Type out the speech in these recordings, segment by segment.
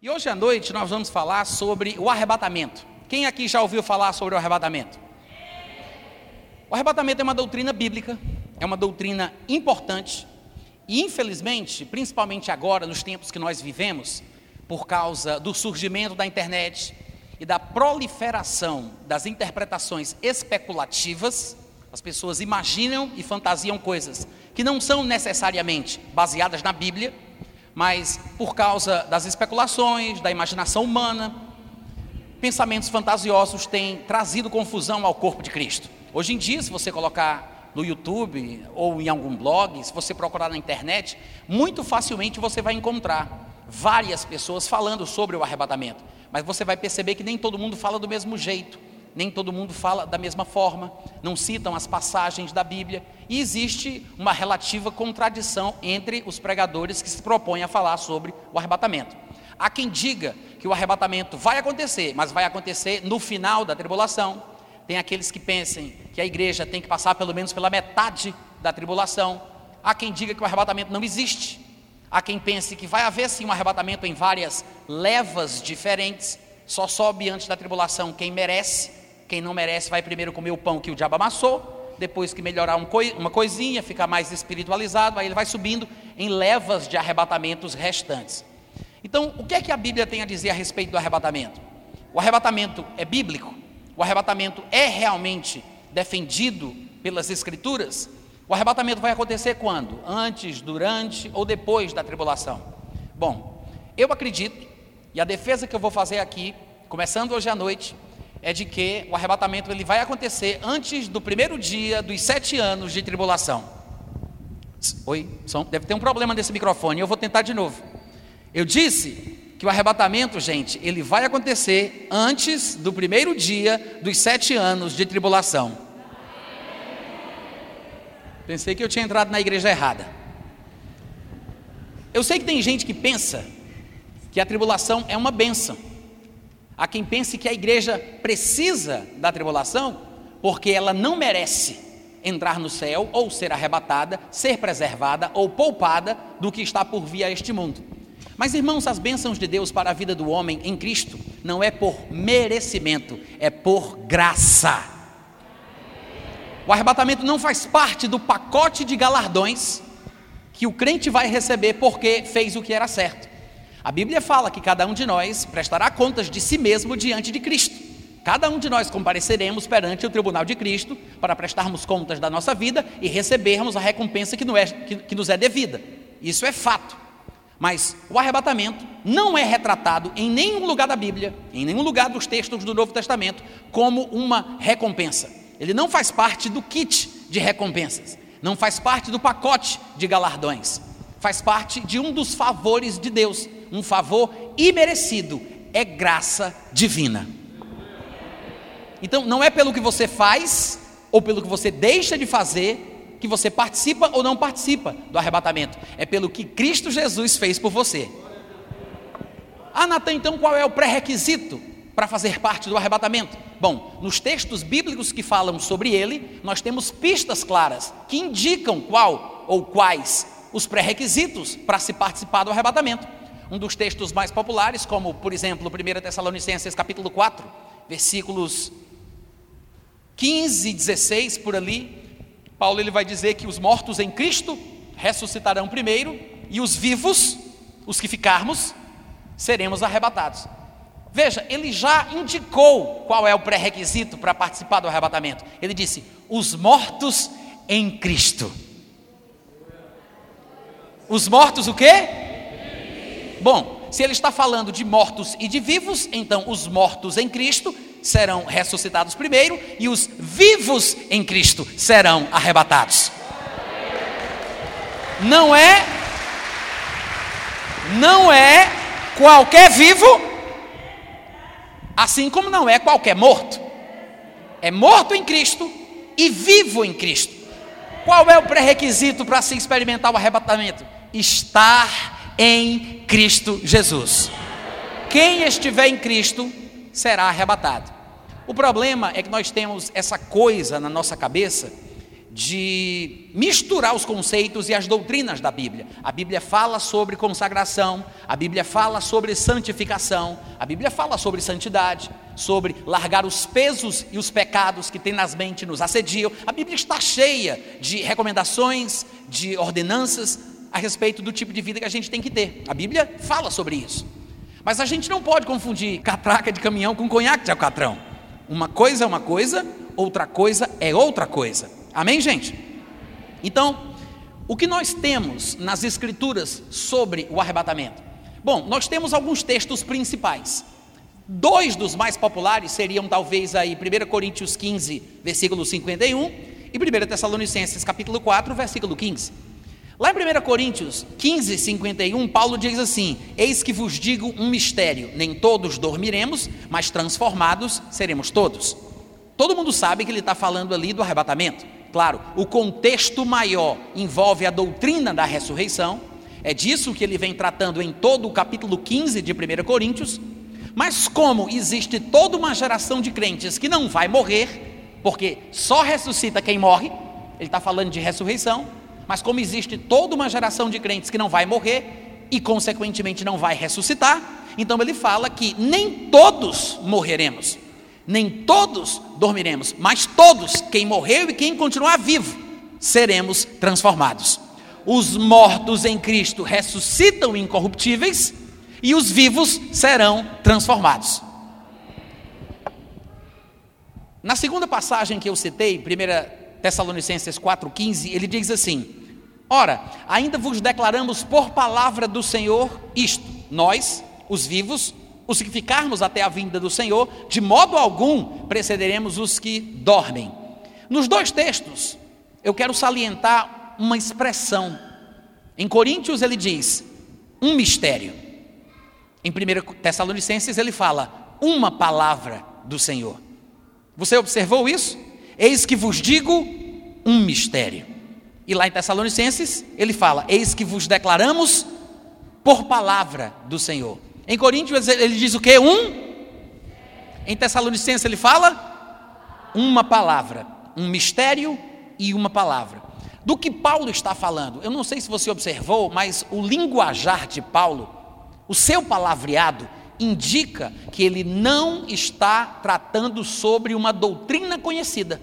E hoje à noite nós vamos falar sobre o arrebatamento. Quem aqui já ouviu falar sobre o arrebatamento? O arrebatamento é uma doutrina bíblica, é uma doutrina importante, e infelizmente, principalmente agora, nos tempos que nós vivemos, por causa do surgimento da internet e da proliferação das interpretações especulativas, as pessoas imaginam e fantasiam coisas que não são necessariamente baseadas na Bíblia mas por causa das especulações, da imaginação humana, pensamentos fantasiosos têm trazido confusão ao corpo de Cristo. Hoje em dia, se você colocar no YouTube ou em algum blog, se você procurar na internet, muito facilmente você vai encontrar várias pessoas falando sobre o arrebatamento. Mas você vai perceber que nem todo mundo fala do mesmo jeito nem todo mundo fala da mesma forma, não citam as passagens da Bíblia, e existe uma relativa contradição entre os pregadores que se propõem a falar sobre o arrebatamento. Há quem diga que o arrebatamento vai acontecer, mas vai acontecer no final da tribulação. Tem aqueles que pensem que a igreja tem que passar pelo menos pela metade da tribulação. Há quem diga que o arrebatamento não existe. Há quem pense que vai haver sim um arrebatamento em várias levas diferentes. Só sobe antes da tribulação quem merece quem não merece vai primeiro comer o pão que o diabo amassou, depois que melhorar um coi uma coisinha, ficar mais espiritualizado, aí ele vai subindo em levas de arrebatamentos restantes. Então, o que é que a Bíblia tem a dizer a respeito do arrebatamento? O arrebatamento é bíblico? O arrebatamento é realmente defendido pelas Escrituras? O arrebatamento vai acontecer quando? Antes, durante ou depois da tribulação? Bom, eu acredito, e a defesa que eu vou fazer aqui, começando hoje à noite, é de que o arrebatamento ele vai acontecer antes do primeiro dia dos sete anos de tribulação. Oi, som, deve ter um problema nesse microfone, eu vou tentar de novo. Eu disse que o arrebatamento, gente, ele vai acontecer antes do primeiro dia dos sete anos de tribulação. Pensei que eu tinha entrado na igreja errada. Eu sei que tem gente que pensa que a tribulação é uma benção. Há quem pense que a igreja precisa da tribulação porque ela não merece entrar no céu ou ser arrebatada, ser preservada ou poupada do que está por vir a este mundo. Mas, irmãos, as bênçãos de Deus para a vida do homem em Cristo não é por merecimento, é por graça. O arrebatamento não faz parte do pacote de galardões que o crente vai receber porque fez o que era certo. A Bíblia fala que cada um de nós prestará contas de si mesmo diante de Cristo. Cada um de nós compareceremos perante o tribunal de Cristo para prestarmos contas da nossa vida e recebermos a recompensa que, é, que, que nos é devida. Isso é fato. Mas o arrebatamento não é retratado em nenhum lugar da Bíblia, em nenhum lugar dos textos do Novo Testamento, como uma recompensa. Ele não faz parte do kit de recompensas, não faz parte do pacote de galardões, faz parte de um dos favores de Deus um favor imerecido, é graça divina. Então, não é pelo que você faz ou pelo que você deixa de fazer que você participa ou não participa do arrebatamento, é pelo que Cristo Jesus fez por você. Ah, Natan, então qual é o pré-requisito para fazer parte do arrebatamento? Bom, nos textos bíblicos que falam sobre ele, nós temos pistas claras que indicam qual ou quais os pré-requisitos para se participar do arrebatamento um dos textos mais populares, como por exemplo 1 Tessalonicenses capítulo 4, versículos 15 e 16 por ali, Paulo ele vai dizer que os mortos em Cristo ressuscitarão primeiro e os vivos, os que ficarmos, seremos arrebatados. Veja, ele já indicou qual é o pré-requisito para participar do arrebatamento. Ele disse: os mortos em Cristo. Os mortos o quê? Bom, se ele está falando de mortos e de vivos, então os mortos em Cristo serão ressuscitados primeiro e os vivos em Cristo serão arrebatados. Não é não é qualquer vivo, assim como não é qualquer morto. É morto em Cristo e vivo em Cristo. Qual é o pré-requisito para se experimentar o arrebatamento? Estar em Cristo Jesus. Quem estiver em Cristo será arrebatado. O problema é que nós temos essa coisa na nossa cabeça de misturar os conceitos e as doutrinas da Bíblia. A Bíblia fala sobre consagração, a Bíblia fala sobre santificação, a Bíblia fala sobre santidade, sobre largar os pesos e os pecados que tem nas mentes nos assediam. A Bíblia está cheia de recomendações, de ordenanças a respeito do tipo de vida que a gente tem que ter. A Bíblia fala sobre isso. Mas a gente não pode confundir catraca de caminhão com conhaque de alcatrão. Uma coisa é uma coisa, outra coisa é outra coisa. Amém, gente? Então, o que nós temos nas Escrituras sobre o arrebatamento? Bom, nós temos alguns textos principais. Dois dos mais populares seriam talvez aí 1 Coríntios 15, versículo 51 e 1 Tessalonicenses capítulo 4, versículo 15. Lá em 1 Coríntios 15, 51, Paulo diz assim: Eis que vos digo um mistério: nem todos dormiremos, mas transformados seremos todos. Todo mundo sabe que ele está falando ali do arrebatamento. Claro, o contexto maior envolve a doutrina da ressurreição, é disso que ele vem tratando em todo o capítulo 15 de 1 Coríntios. Mas como existe toda uma geração de crentes que não vai morrer, porque só ressuscita quem morre, ele está falando de ressurreição, mas como existe toda uma geração de crentes que não vai morrer e, consequentemente, não vai ressuscitar, então ele fala que nem todos morreremos nem todos dormiremos, mas todos, quem morreu e quem continuar vivo, seremos transformados. Os mortos em Cristo ressuscitam incorruptíveis e os vivos serão transformados. Na segunda passagem que eu citei, 1 Tessalonicenses 4,15, ele diz assim: Ora, ainda vos declaramos por palavra do Senhor isto, nós, os vivos, os que ficarmos até a vinda do Senhor, de modo algum precederemos os que dormem. Nos dois textos, eu quero salientar uma expressão. Em Coríntios ele diz um mistério. Em 1 Tessalonicenses ele fala uma palavra do Senhor. Você observou isso? Eis que vos digo um mistério. E lá em Tessalonicenses ele fala: Eis que vos declaramos por palavra do Senhor. Em Coríntios ele diz o que? Um. Em Tessalonicenses ele fala uma palavra, um mistério e uma palavra. Do que Paulo está falando? Eu não sei se você observou, mas o linguajar de Paulo, o seu palavreado, indica que ele não está tratando sobre uma doutrina conhecida.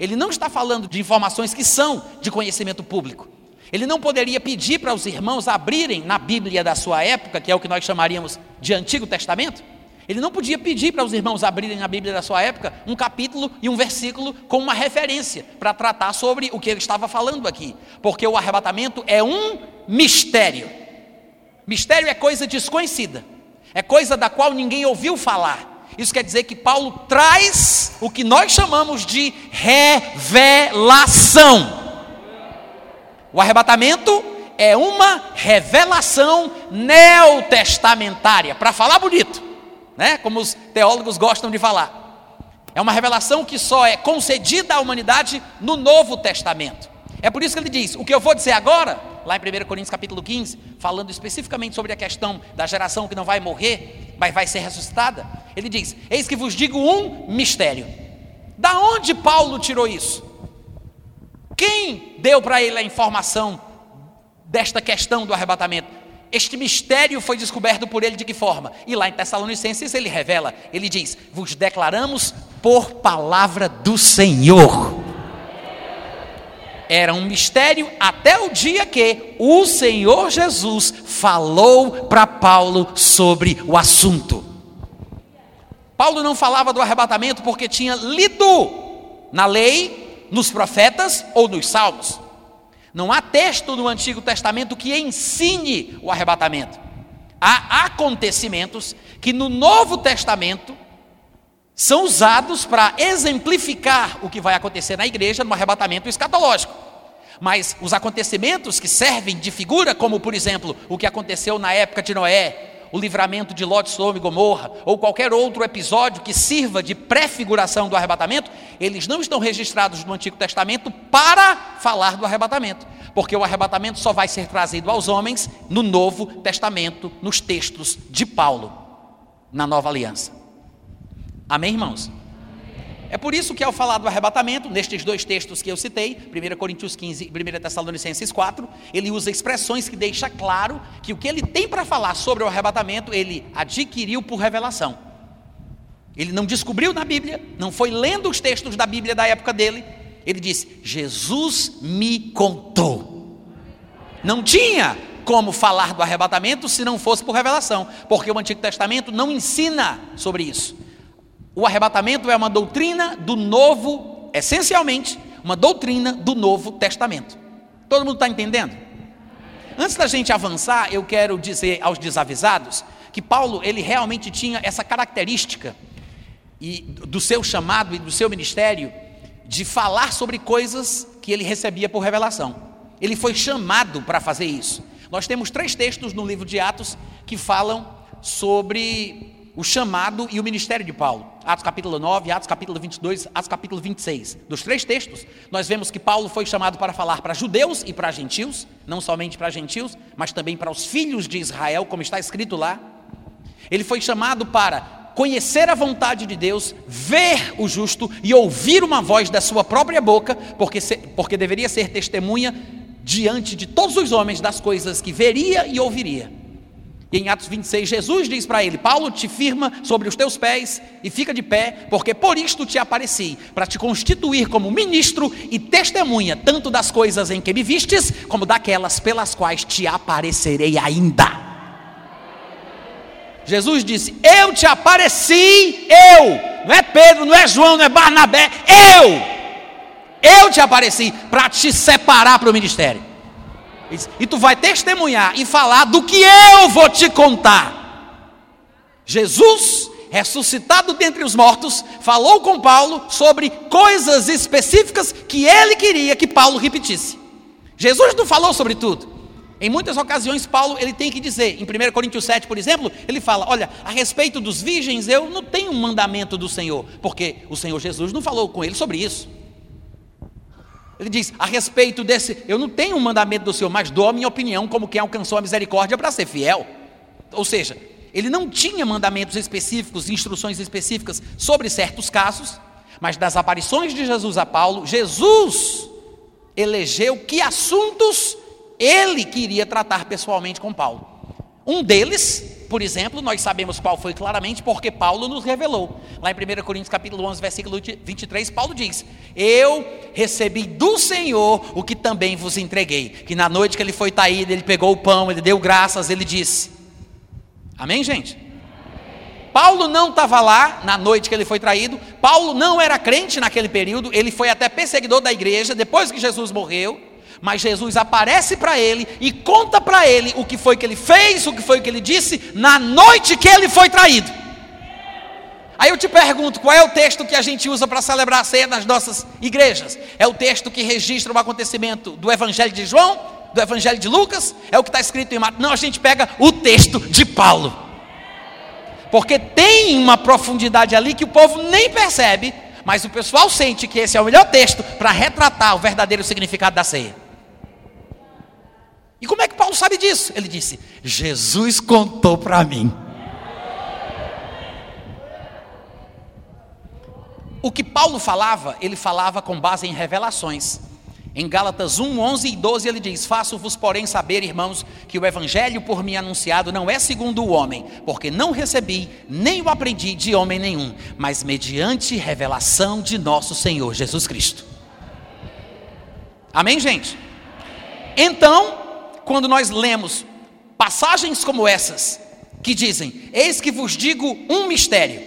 Ele não está falando de informações que são de conhecimento público. Ele não poderia pedir para os irmãos abrirem na Bíblia da sua época, que é o que nós chamaríamos de Antigo Testamento. Ele não podia pedir para os irmãos abrirem na Bíblia da sua época um capítulo e um versículo com uma referência para tratar sobre o que ele estava falando aqui, porque o arrebatamento é um mistério. Mistério é coisa desconhecida, é coisa da qual ninguém ouviu falar. Isso quer dizer que Paulo traz o que nós chamamos de revelação. O arrebatamento é uma revelação neotestamentária, para falar bonito, né? Como os teólogos gostam de falar. É uma revelação que só é concedida à humanidade no Novo Testamento. É por isso que ele diz: o que eu vou dizer agora, lá em 1 Coríntios capítulo 15, falando especificamente sobre a questão da geração que não vai morrer, mas vai ser ressuscitada, ele diz: Eis que vos digo um mistério. Da onde Paulo tirou isso? Quem deu para ele a informação desta questão do arrebatamento? Este mistério foi descoberto por ele de que forma? E lá em Tessalonicenses ele revela, ele diz: Vos declaramos por palavra do Senhor. Era um mistério até o dia que o Senhor Jesus falou para Paulo sobre o assunto. Paulo não falava do arrebatamento porque tinha lido na lei nos profetas ou nos salmos. Não há texto no Antigo Testamento que ensine o arrebatamento. Há acontecimentos que no Novo Testamento são usados para exemplificar o que vai acontecer na igreja no arrebatamento escatológico. Mas os acontecimentos que servem de figura, como por exemplo o que aconteceu na época de Noé, o livramento de Lot, Sodoma e Gomorra, ou qualquer outro episódio que sirva de prefiguração do arrebatamento, eles não estão registrados no Antigo Testamento para falar do arrebatamento, porque o arrebatamento só vai ser trazido aos homens no Novo Testamento, nos textos de Paulo, na Nova Aliança. Amém, irmãos? É por isso que ao falar do arrebatamento, nestes dois textos que eu citei, 1 Coríntios 15 e 1 Tessalonicenses 4, ele usa expressões que deixa claro que o que ele tem para falar sobre o arrebatamento, ele adquiriu por revelação. Ele não descobriu na Bíblia, não foi lendo os textos da Bíblia da época dele, ele disse: Jesus me contou. Não tinha como falar do arrebatamento se não fosse por revelação, porque o Antigo Testamento não ensina sobre isso. O arrebatamento é uma doutrina do Novo, essencialmente, uma doutrina do Novo Testamento. Todo mundo está entendendo? Antes da gente avançar, eu quero dizer aos desavisados que Paulo ele realmente tinha essa característica e do seu chamado e do seu ministério de falar sobre coisas que ele recebia por revelação. Ele foi chamado para fazer isso. Nós temos três textos no livro de Atos que falam sobre o chamado e o ministério de Paulo. Atos capítulo 9, Atos capítulo 22, Atos capítulo 26. Dos três textos, nós vemos que Paulo foi chamado para falar para judeus e para gentios, não somente para gentios, mas também para os filhos de Israel, como está escrito lá. Ele foi chamado para conhecer a vontade de Deus, ver o justo e ouvir uma voz da sua própria boca, porque, se, porque deveria ser testemunha diante de todos os homens das coisas que veria e ouviria. E em Atos 26, Jesus diz para ele: Paulo te firma sobre os teus pés e fica de pé, porque por isto te apareci, para te constituir como ministro e testemunha, tanto das coisas em que me vistes, como daquelas pelas quais te aparecerei ainda. Jesus disse: Eu te apareci, eu, não é Pedro, não é João, não é Barnabé, eu, eu te apareci para te separar para o ministério. E tu vai testemunhar e falar do que eu vou te contar. Jesus, ressuscitado dentre os mortos, falou com Paulo sobre coisas específicas que ele queria que Paulo repetisse. Jesus não falou sobre tudo. Em muitas ocasiões, Paulo ele tem que dizer, em 1 Coríntios 7, por exemplo, ele fala: Olha, a respeito dos virgens, eu não tenho um mandamento do Senhor, porque o Senhor Jesus não falou com ele sobre isso. Ele diz: a respeito desse, eu não tenho um mandamento do Senhor, mas dou a minha opinião como quem alcançou a misericórdia para ser fiel. Ou seja, ele não tinha mandamentos específicos, instruções específicas sobre certos casos, mas das aparições de Jesus a Paulo, Jesus elegeu que assuntos ele queria tratar pessoalmente com Paulo. Um deles por exemplo, nós sabemos qual foi claramente porque Paulo nos revelou. Lá em 1 Coríntios capítulo 11, versículo 23, Paulo diz: "Eu recebi do Senhor o que também vos entreguei, que na noite que ele foi traído, ele pegou o pão, ele deu graças, ele disse: Amém, gente? Paulo não estava lá na noite que ele foi traído. Paulo não era crente naquele período. Ele foi até perseguidor da igreja depois que Jesus morreu. Mas Jesus aparece para ele e conta para ele o que foi que ele fez, o que foi que ele disse na noite que ele foi traído. Aí eu te pergunto, qual é o texto que a gente usa para celebrar a ceia nas nossas igrejas? É o texto que registra o acontecimento do Evangelho de João, do Evangelho de Lucas? É o que está escrito em Mateus? Não, a gente pega o texto de Paulo. Porque tem uma profundidade ali que o povo nem percebe, mas o pessoal sente que esse é o melhor texto para retratar o verdadeiro significado da ceia. E como é que Paulo sabe disso? Ele disse: Jesus contou para mim. O que Paulo falava, ele falava com base em revelações. Em Gálatas 1, 11 e 12 ele diz: Faço-vos, porém, saber, irmãos, que o evangelho por mim anunciado não é segundo o homem, porque não recebi, nem o aprendi de homem nenhum, mas mediante revelação de nosso Senhor Jesus Cristo. Amém, gente? Então, quando nós lemos passagens como essas, que dizem: Eis que vos digo um mistério,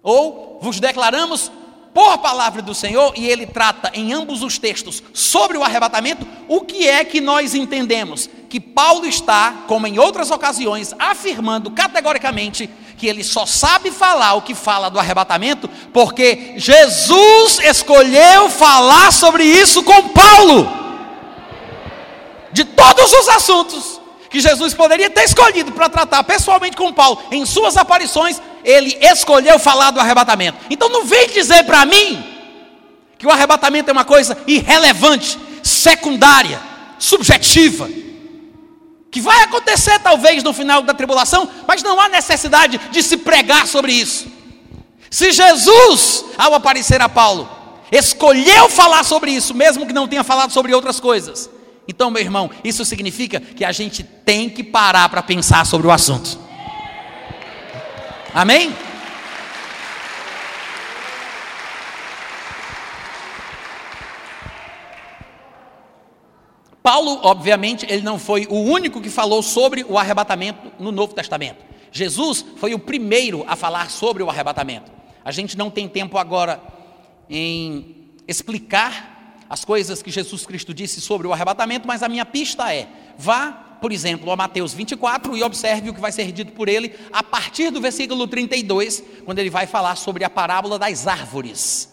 ou vos declaramos por palavra do Senhor, e ele trata em ambos os textos sobre o arrebatamento, o que é que nós entendemos? Que Paulo está, como em outras ocasiões, afirmando categoricamente que ele só sabe falar o que fala do arrebatamento Porque Jesus escolheu falar sobre isso com Paulo. De todos os assuntos que Jesus poderia ter escolhido para tratar pessoalmente com Paulo em suas aparições, ele escolheu falar do arrebatamento. Então não vem dizer para mim que o arrebatamento é uma coisa irrelevante, secundária, subjetiva, que vai acontecer talvez no final da tribulação, mas não há necessidade de se pregar sobre isso. Se Jesus, ao aparecer a Paulo, escolheu falar sobre isso, mesmo que não tenha falado sobre outras coisas, então, meu irmão, isso significa que a gente tem que parar para pensar sobre o assunto. Amém? Paulo, obviamente, ele não foi o único que falou sobre o arrebatamento no Novo Testamento. Jesus foi o primeiro a falar sobre o arrebatamento. A gente não tem tempo agora em explicar as coisas que Jesus Cristo disse sobre o arrebatamento, mas a minha pista é: vá, por exemplo, a Mateus 24 e observe o que vai ser dito por ele a partir do versículo 32, quando ele vai falar sobre a parábola das árvores.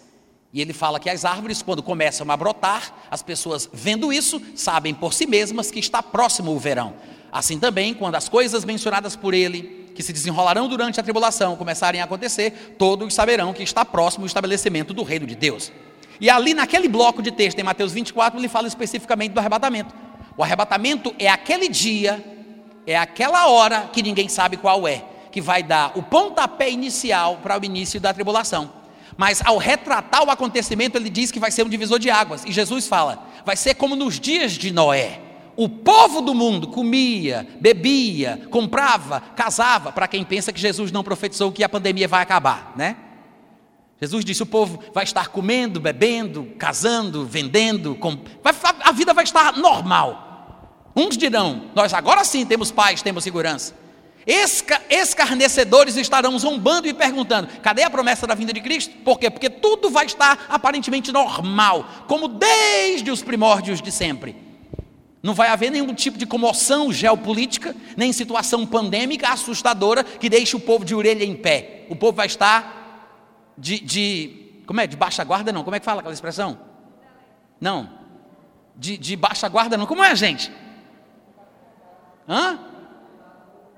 E ele fala que as árvores, quando começam a brotar, as pessoas vendo isso, sabem por si mesmas que está próximo o verão. Assim também, quando as coisas mencionadas por ele, que se desenrolarão durante a tribulação, começarem a acontecer, todos saberão que está próximo o estabelecimento do reino de Deus. E ali naquele bloco de texto, em Mateus 24, ele fala especificamente do arrebatamento. O arrebatamento é aquele dia, é aquela hora que ninguém sabe qual é, que vai dar o pontapé inicial para o início da tribulação. Mas ao retratar o acontecimento, ele diz que vai ser um divisor de águas. E Jesus fala: vai ser como nos dias de Noé. O povo do mundo comia, bebia, comprava, casava. Para quem pensa que Jesus não profetizou que a pandemia vai acabar, né? Jesus disse: o povo vai estar comendo, bebendo, casando, vendendo, a vida vai estar normal. Uns dirão: nós agora sim temos paz, temos segurança. Esca, escarnecedores estarão zombando e perguntando: cadê a promessa da vinda de Cristo? Por quê? Porque tudo vai estar aparentemente normal, como desde os primórdios de sempre. Não vai haver nenhum tipo de comoção geopolítica, nem situação pandêmica assustadora que deixe o povo de orelha em pé. O povo vai estar de, de como é? De baixa guarda, não? Como é que fala aquela expressão? Não. De, de baixa guarda, não. Como é, gente? Hã?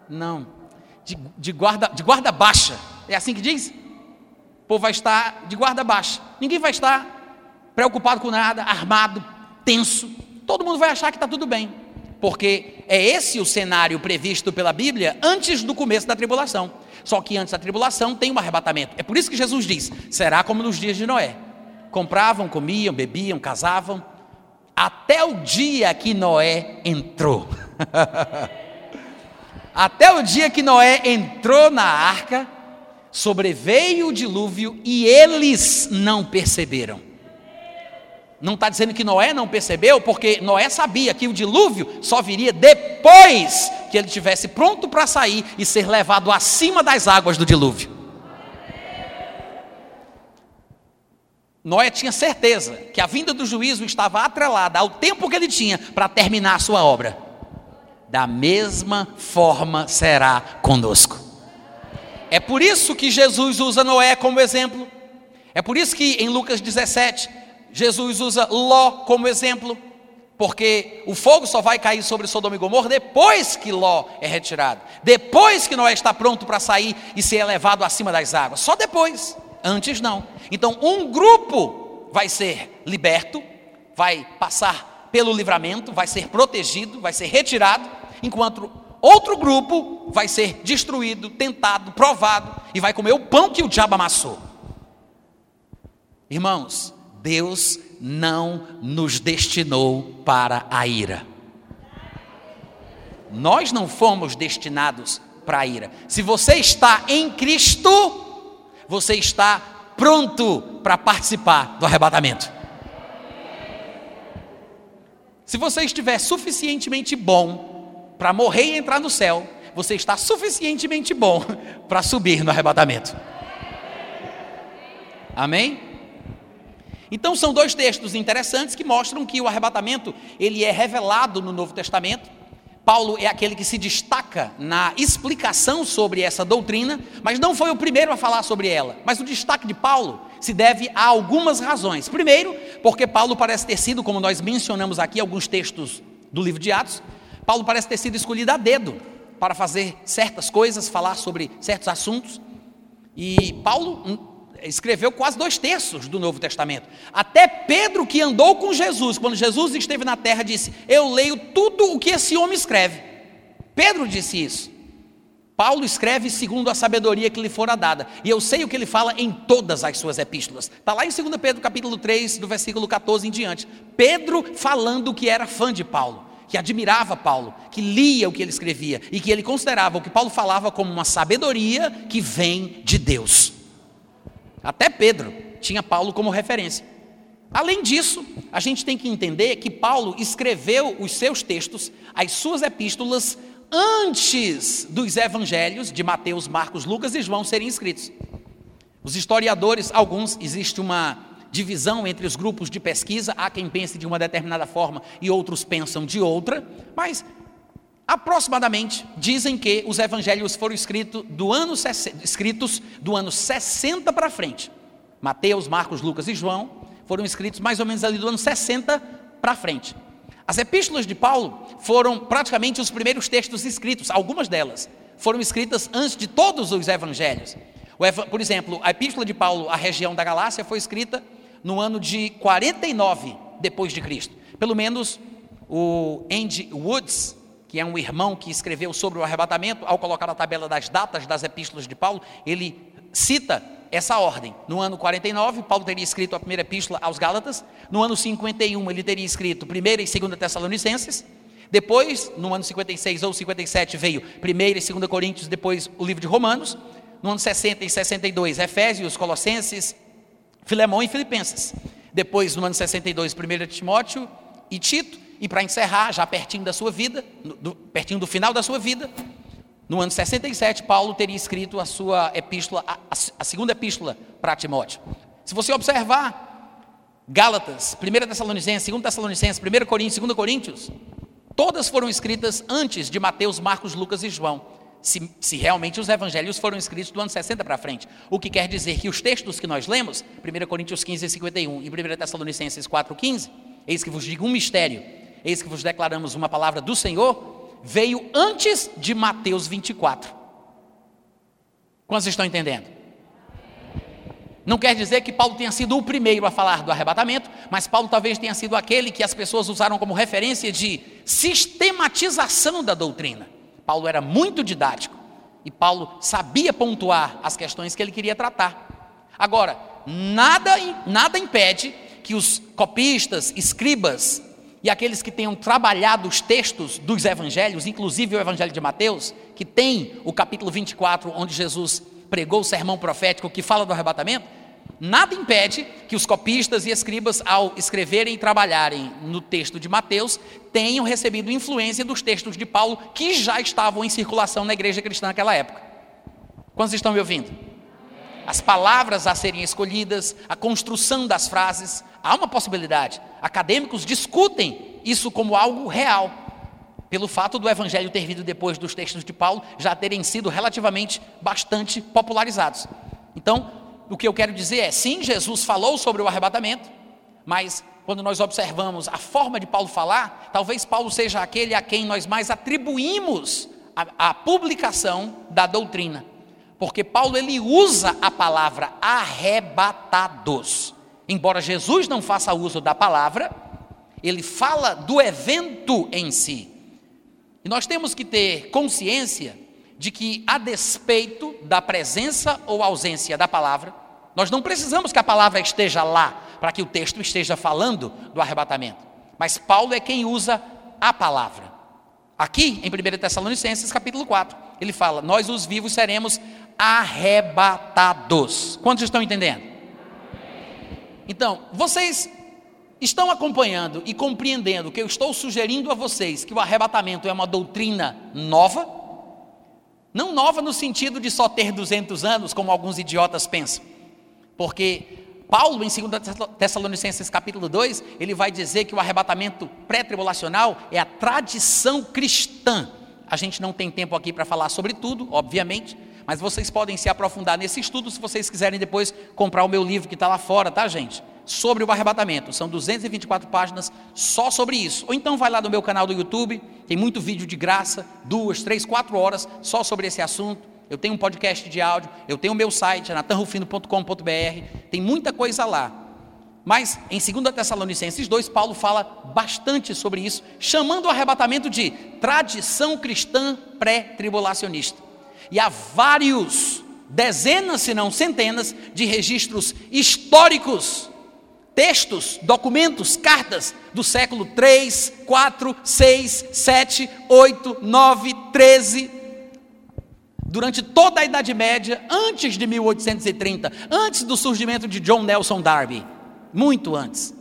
Não. De, de, guarda, de guarda baixa. É assim que diz? O povo vai estar de guarda baixa. Ninguém vai estar preocupado com nada, armado, tenso. Todo mundo vai achar que está tudo bem. Porque é esse o cenário previsto pela Bíblia antes do começo da tribulação. Só que antes da tribulação tem um arrebatamento. É por isso que Jesus diz: será como nos dias de Noé. Compravam, comiam, bebiam, casavam, até o dia que Noé entrou. Até o dia que Noé entrou na arca, sobreveio o dilúvio e eles não perceberam. Não está dizendo que Noé não percebeu, porque Noé sabia que o dilúvio só viria depois que ele estivesse pronto para sair e ser levado acima das águas do dilúvio. Noé tinha certeza que a vinda do juízo estava atrelada ao tempo que ele tinha para terminar a sua obra da mesma forma será conosco. É por isso que Jesus usa Noé como exemplo. É por isso que em Lucas 17, Jesus usa Ló como exemplo. Porque o fogo só vai cair sobre Sodoma e Gomorra depois que Ló é retirado. Depois que Noé está pronto para sair e ser elevado acima das águas. Só depois. Antes não. Então, um grupo vai ser liberto, vai passar pelo livramento, vai ser protegido, vai ser retirado enquanto outro grupo vai ser destruído, tentado, provado e vai comer o pão que o diabo amassou. Irmãos, Deus não nos destinou para a ira. Nós não fomos destinados para a ira. Se você está em Cristo, você está pronto para participar do arrebatamento. Se você estiver suficientemente bom para morrer e entrar no céu, você está suficientemente bom para subir no arrebatamento. Amém? Então são dois textos interessantes que mostram que o arrebatamento ele é revelado no Novo Testamento Paulo é aquele que se destaca na explicação sobre essa doutrina, mas não foi o primeiro a falar sobre ela. Mas o destaque de Paulo se deve a algumas razões. Primeiro, porque Paulo parece ter sido, como nós mencionamos aqui, alguns textos do livro de Atos, Paulo parece ter sido escolhido a dedo para fazer certas coisas, falar sobre certos assuntos. E Paulo escreveu quase dois terços do Novo Testamento. Até Pedro, que andou com Jesus, quando Jesus esteve na terra, disse: Eu leio tudo o que esse homem escreve. Pedro disse isso. Paulo escreve segundo a sabedoria que lhe fora dada, e eu sei o que ele fala em todas as suas epístolas. Está lá em 2 Pedro capítulo 3, do versículo 14 em diante. Pedro falando que era fã de Paulo, que admirava Paulo, que lia o que ele escrevia, e que ele considerava o que Paulo falava como uma sabedoria que vem de Deus. Até Pedro tinha Paulo como referência. Além disso, a gente tem que entender que Paulo escreveu os seus textos, as suas epístolas, antes dos evangelhos de Mateus, Marcos, Lucas e João serem escritos. Os historiadores, alguns, existe uma divisão entre os grupos de pesquisa, há quem pense de uma determinada forma e outros pensam de outra, mas aproximadamente dizem que os evangelhos foram escritos do ano, escritos do ano 60 para frente. Mateus, Marcos, Lucas e João foram escritos mais ou menos ali do ano 60 para frente. As epístolas de Paulo foram praticamente os primeiros textos escritos, algumas delas foram escritas antes de todos os evangelhos. Por exemplo, a epístola de Paulo à região da Galácia foi escrita no ano de 49 depois de Cristo. Pelo menos o Andy Woods, que é um irmão que escreveu sobre o arrebatamento, ao colocar a tabela das datas das epístolas de Paulo, ele cita essa ordem. No ano 49, Paulo teria escrito a primeira epístola aos Gálatas. No ano 51, ele teria escrito primeira e segunda Tessalonicenses. Depois, no ano 56 ou 57, veio primeira e segunda Coríntios, depois o livro de Romanos. No ano 60 e 62, Efésios, Colossenses, Filemão e Filipenses. Depois, no ano 62, 1 Timóteo e Tito. E para encerrar, já pertinho da sua vida, do, pertinho do final da sua vida, no ano 67, Paulo teria escrito a sua epístola, a, a segunda epístola para Timóteo. Se você observar, Gálatas, 1 Tessalonicenses, 2 Tessalonicenses, 1 Coríntios, 2 Coríntios, todas foram escritas antes de Mateus, Marcos, Lucas e João. Se, se, realmente os evangelhos foram escritos do ano 60 para frente. O que quer dizer que os textos que nós lemos, 1 Coríntios 15, 51 e 1 Tessalonicenses 4, 15, eis que vos digo um mistério, eis que vos declaramos uma palavra do Senhor, veio antes de Mateus 24. Quantos estão entendendo? Não quer dizer que Paulo tenha sido o primeiro a falar do arrebatamento, mas Paulo talvez tenha sido aquele que as pessoas usaram como referência de sistematização da doutrina. Paulo era muito didático e Paulo sabia pontuar as questões que ele queria tratar. Agora, nada, nada impede que os copistas, escribas, e aqueles que tenham trabalhado os textos dos evangelhos, inclusive o evangelho de Mateus, que tem o capítulo 24, onde Jesus pregou o sermão profético que fala do arrebatamento, nada impede que os copistas e escribas, ao escreverem e trabalharem no texto de Mateus, tenham recebido influência dos textos de Paulo que já estavam em circulação na igreja cristã naquela época. Quantos estão me ouvindo? As palavras a serem escolhidas, a construção das frases, há uma possibilidade. Acadêmicos discutem isso como algo real, pelo fato do evangelho ter vindo depois dos textos de Paulo já terem sido relativamente bastante popularizados. Então, o que eu quero dizer é: sim, Jesus falou sobre o arrebatamento, mas quando nós observamos a forma de Paulo falar, talvez Paulo seja aquele a quem nós mais atribuímos a, a publicação da doutrina. Porque Paulo ele usa a palavra arrebatados. Embora Jesus não faça uso da palavra, ele fala do evento em si. E nós temos que ter consciência de que, a despeito da presença ou ausência da palavra, nós não precisamos que a palavra esteja lá para que o texto esteja falando do arrebatamento. Mas Paulo é quem usa a palavra. Aqui em 1 Tessalonicenses capítulo 4, ele fala: Nós os vivos seremos arrebatados. Quantos estão entendendo? Então, vocês estão acompanhando e compreendendo que eu estou sugerindo a vocês que o arrebatamento é uma doutrina nova? Não nova no sentido de só ter 200 anos, como alguns idiotas pensam, porque Paulo, em 2 Tessalonicenses capítulo 2, ele vai dizer que o arrebatamento pré-tribulacional é a tradição cristã. A gente não tem tempo aqui para falar sobre tudo, obviamente, mas vocês podem se aprofundar nesse estudo se vocês quiserem depois comprar o meu livro que está lá fora, tá, gente? Sobre o arrebatamento. São 224 páginas só sobre isso. Ou então vai lá no meu canal do YouTube, tem muito vídeo de graça, duas, três, quatro horas só sobre esse assunto eu tenho um podcast de áudio, eu tenho o meu site, natanrufino.com.br, tem muita coisa lá. Mas em 2 Tessalonicenses 2, Paulo fala bastante sobre isso, chamando o arrebatamento de tradição cristã pré-tribulacionista. E há vários, dezenas, se não centenas, de registros históricos, textos, documentos, cartas do século 3, 4, 6, 7, 8, 9, 13, durante toda a Idade Média, antes de 1830, antes do surgimento de John Nelson Darby, muito antes.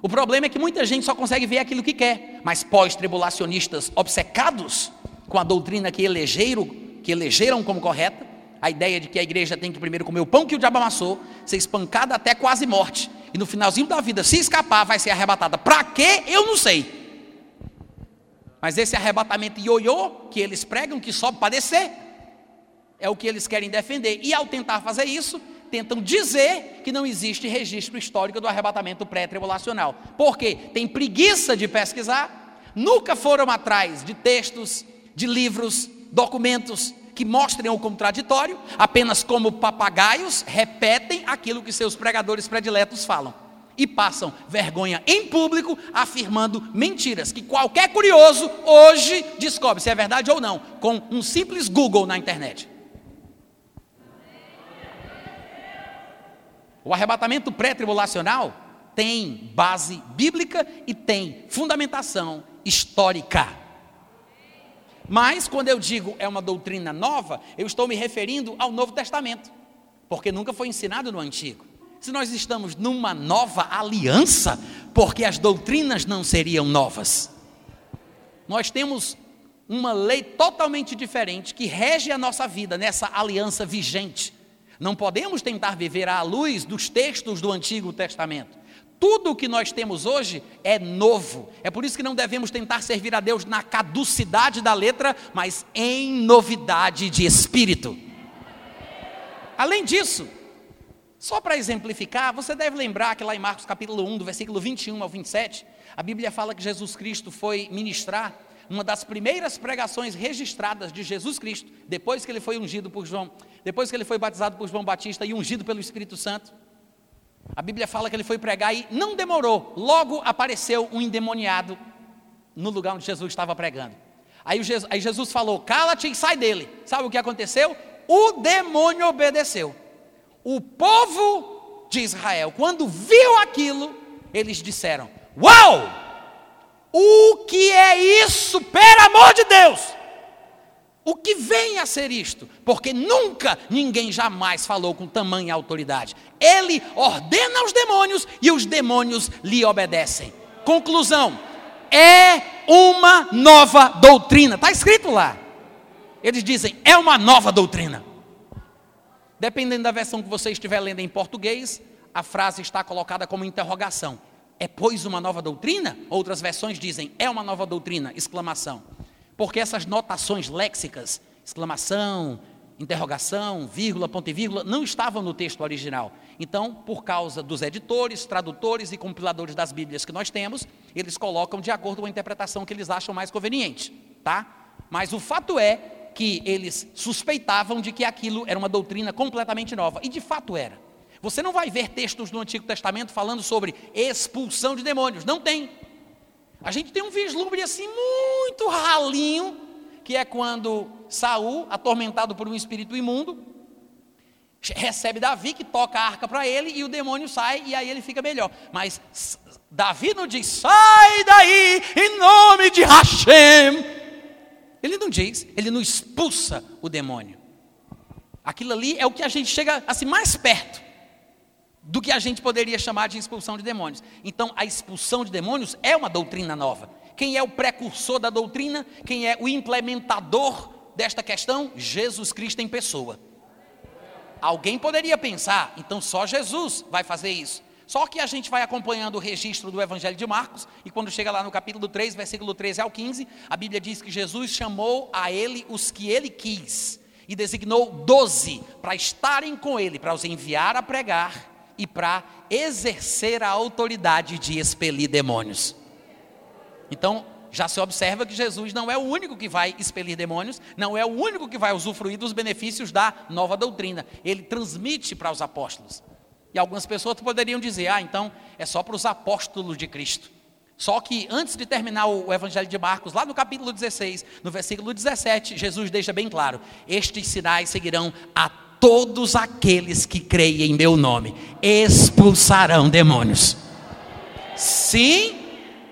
O problema é que muita gente só consegue ver aquilo que quer, mas pós-tribulacionistas obcecados com a doutrina que elegeram, que elegeram como correta, a ideia de que a igreja tem que primeiro comer o pão que o diabo amassou, ser espancada até quase morte, e no finalzinho da vida, se escapar, vai ser arrebatada. Para quê? Eu não sei. Mas esse arrebatamento ioiô que eles pregam, que sobe para descer, é o que eles querem defender. E ao tentar fazer isso, tentam dizer que não existe registro histórico do arrebatamento pré-tribulacional. Por quê? Tem preguiça de pesquisar, nunca foram atrás de textos, de livros, documentos que mostrem o contraditório, apenas como papagaios repetem aquilo que seus pregadores prediletos falam. E passam vergonha em público afirmando mentiras que qualquer curioso hoje descobre se é verdade ou não, com um simples Google na internet. O arrebatamento pré-tribulacional tem base bíblica e tem fundamentação histórica. Mas quando eu digo é uma doutrina nova, eu estou me referindo ao Novo Testamento, porque nunca foi ensinado no Antigo. Se nós estamos numa nova aliança, porque as doutrinas não seriam novas. Nós temos uma lei totalmente diferente que rege a nossa vida nessa aliança vigente. Não podemos tentar viver à luz dos textos do Antigo Testamento. Tudo o que nós temos hoje é novo. É por isso que não devemos tentar servir a Deus na caducidade da letra, mas em novidade de espírito. Além disso, só para exemplificar, você deve lembrar que lá em Marcos capítulo 1, do versículo 21 ao 27, a Bíblia fala que Jesus Cristo foi ministrar uma das primeiras pregações registradas de Jesus Cristo, depois que ele foi ungido por João, depois que ele foi batizado por João Batista e ungido pelo Espírito Santo. A Bíblia fala que ele foi pregar e não demorou, logo apareceu um endemoniado no lugar onde Jesus estava pregando. Aí Jesus, aí Jesus falou: cala-te e sai dele. Sabe o que aconteceu? O demônio obedeceu. O povo de Israel, quando viu aquilo, eles disseram: Uau! O que é isso, pelo amor de Deus? O que vem a ser isto? Porque nunca ninguém jamais falou com tamanha autoridade. Ele ordena aos demônios e os demônios lhe obedecem. Conclusão: é uma nova doutrina. Está escrito lá. Eles dizem, é uma nova doutrina. Dependendo da versão que você estiver lendo em português, a frase está colocada como interrogação. É pois uma nova doutrina? Outras versões dizem, é uma nova doutrina, exclamação. Porque essas notações léxicas, exclamação, interrogação, vírgula, ponto e vírgula, não estavam no texto original. Então, por causa dos editores, tradutores e compiladores das Bíblias que nós temos, eles colocam de acordo com a interpretação que eles acham mais conveniente, tá? Mas o fato é que eles suspeitavam de que aquilo era uma doutrina completamente nova, e de fato era. Você não vai ver textos no Antigo Testamento falando sobre expulsão de demônios. Não tem. A gente tem um vislumbre assim muito ralinho, que é quando Saul, atormentado por um espírito imundo, recebe Davi, que toca a arca para ele, e o demônio sai, e aí ele fica melhor. Mas Davi não diz, sai daí, em nome de Hashem. Ele não diz, ele não expulsa o demônio. Aquilo ali é o que a gente chega assim mais perto do que a gente poderia chamar de expulsão de demônios. Então, a expulsão de demônios é uma doutrina nova. Quem é o precursor da doutrina? Quem é o implementador desta questão? Jesus Cristo em pessoa. alguém poderia pensar, então só Jesus vai fazer isso. Só que a gente vai acompanhando o registro do Evangelho de Marcos, e quando chega lá no capítulo 3, versículo 13 ao 15, a Bíblia diz que Jesus chamou a ele os que ele quis, e designou doze para estarem com ele, para os enviar a pregar e para exercer a autoridade de expelir demônios. Então, já se observa que Jesus não é o único que vai expelir demônios, não é o único que vai usufruir dos benefícios da nova doutrina. Ele transmite para os apóstolos. E algumas pessoas poderiam dizer: ah, então é só para os apóstolos de Cristo. Só que antes de terminar o Evangelho de Marcos, lá no capítulo 16, no versículo 17, Jesus deixa bem claro: estes sinais seguirão a todos aqueles que creem em meu nome, expulsarão demônios. Sim,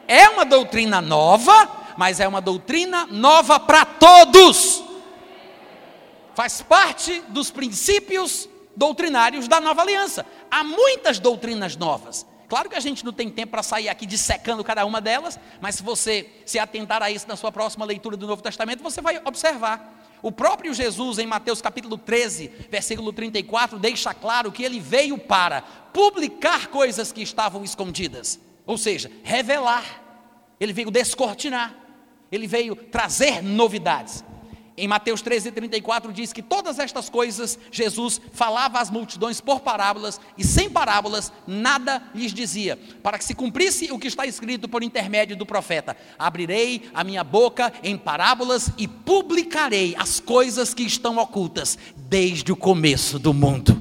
é uma doutrina nova, mas é uma doutrina nova para todos. Faz parte dos princípios doutrinários da nova aliança. Há muitas doutrinas novas. Claro que a gente não tem tempo para sair aqui dissecando cada uma delas, mas se você se atentar a isso na sua próxima leitura do Novo Testamento, você vai observar. O próprio Jesus, em Mateus capítulo 13, versículo 34, deixa claro que ele veio para publicar coisas que estavam escondidas, ou seja, revelar. Ele veio descortinar, ele veio trazer novidades. Em Mateus 13, 34 diz que todas estas coisas Jesus falava às multidões por parábolas, e sem parábolas nada lhes dizia, para que se cumprisse o que está escrito por intermédio do profeta: Abrirei a minha boca em parábolas e publicarei as coisas que estão ocultas desde o começo do mundo.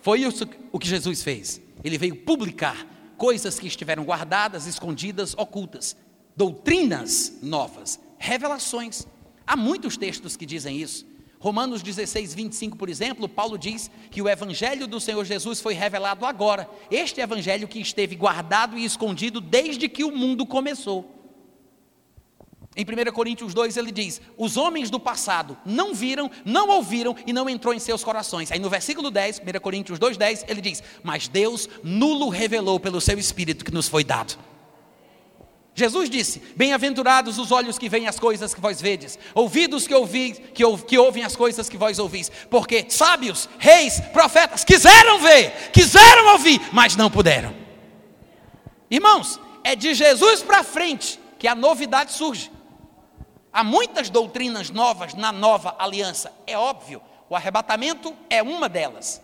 Foi isso o que Jesus fez. Ele veio publicar coisas que estiveram guardadas, escondidas, ocultas, doutrinas novas, revelações. Há muitos textos que dizem isso. Romanos 16, 25, por exemplo, Paulo diz que o evangelho do Senhor Jesus foi revelado agora. Este evangelho que esteve guardado e escondido desde que o mundo começou. Em 1 Coríntios 2 ele diz: Os homens do passado não viram, não ouviram e não entrou em seus corações. Aí no versículo 10, 1 Coríntios 2,10, ele diz: Mas Deus nulo revelou pelo seu Espírito que nos foi dado. Jesus disse: Bem-aventurados os olhos que veem as coisas que vós vedes, ouvidos que, ouvi, que, que ouvem as coisas que vós ouvis, porque sábios, reis, profetas quiseram ver, quiseram ouvir, mas não puderam. Irmãos, é de Jesus para frente que a novidade surge. Há muitas doutrinas novas na nova aliança, é óbvio, o arrebatamento é uma delas.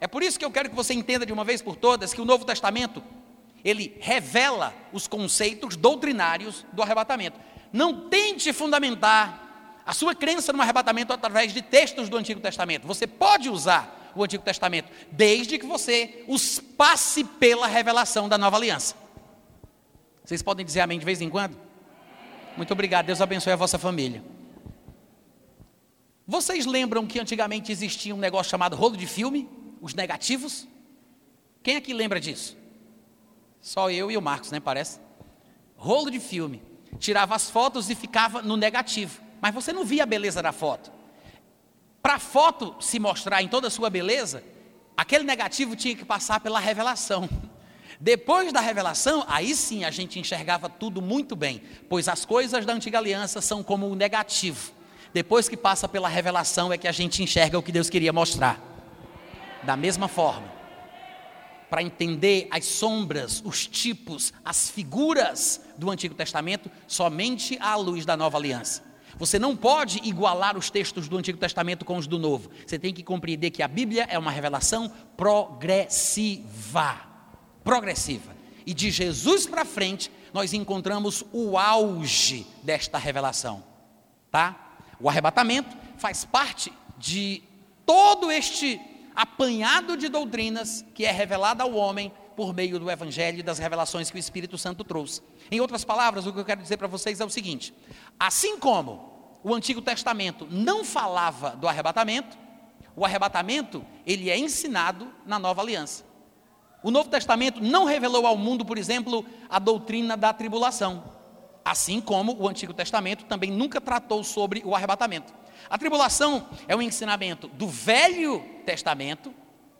É por isso que eu quero que você entenda de uma vez por todas que o Novo Testamento, ele revela os conceitos doutrinários do arrebatamento. Não tente fundamentar a sua crença no arrebatamento através de textos do Antigo Testamento. Você pode usar o Antigo Testamento, desde que você os passe pela revelação da nova aliança. Vocês podem dizer amém de vez em quando? Muito obrigado. Deus abençoe a vossa família. Vocês lembram que antigamente existia um negócio chamado rolo de filme? Os negativos? Quem aqui lembra disso? Só eu e o Marcos, né? Parece. Rolo de filme. Tirava as fotos e ficava no negativo. Mas você não via a beleza da foto. Para a foto se mostrar em toda a sua beleza, aquele negativo tinha que passar pela revelação. Depois da revelação, aí sim a gente enxergava tudo muito bem, pois as coisas da antiga aliança são como o negativo. Depois que passa pela revelação é que a gente enxerga o que Deus queria mostrar. Da mesma forma, para entender as sombras, os tipos, as figuras do Antigo Testamento, somente à luz da nova aliança. Você não pode igualar os textos do Antigo Testamento com os do Novo. Você tem que compreender que a Bíblia é uma revelação progressiva progressiva. E de Jesus para frente, nós encontramos o auge desta revelação, tá? O arrebatamento faz parte de todo este apanhado de doutrinas que é revelado ao homem por meio do evangelho e das revelações que o Espírito Santo trouxe. Em outras palavras, o que eu quero dizer para vocês é o seguinte: assim como o Antigo Testamento não falava do arrebatamento, o arrebatamento ele é ensinado na Nova Aliança. O Novo Testamento não revelou ao mundo, por exemplo, a doutrina da tribulação, assim como o Antigo Testamento também nunca tratou sobre o arrebatamento. A tribulação é um ensinamento do Velho Testamento,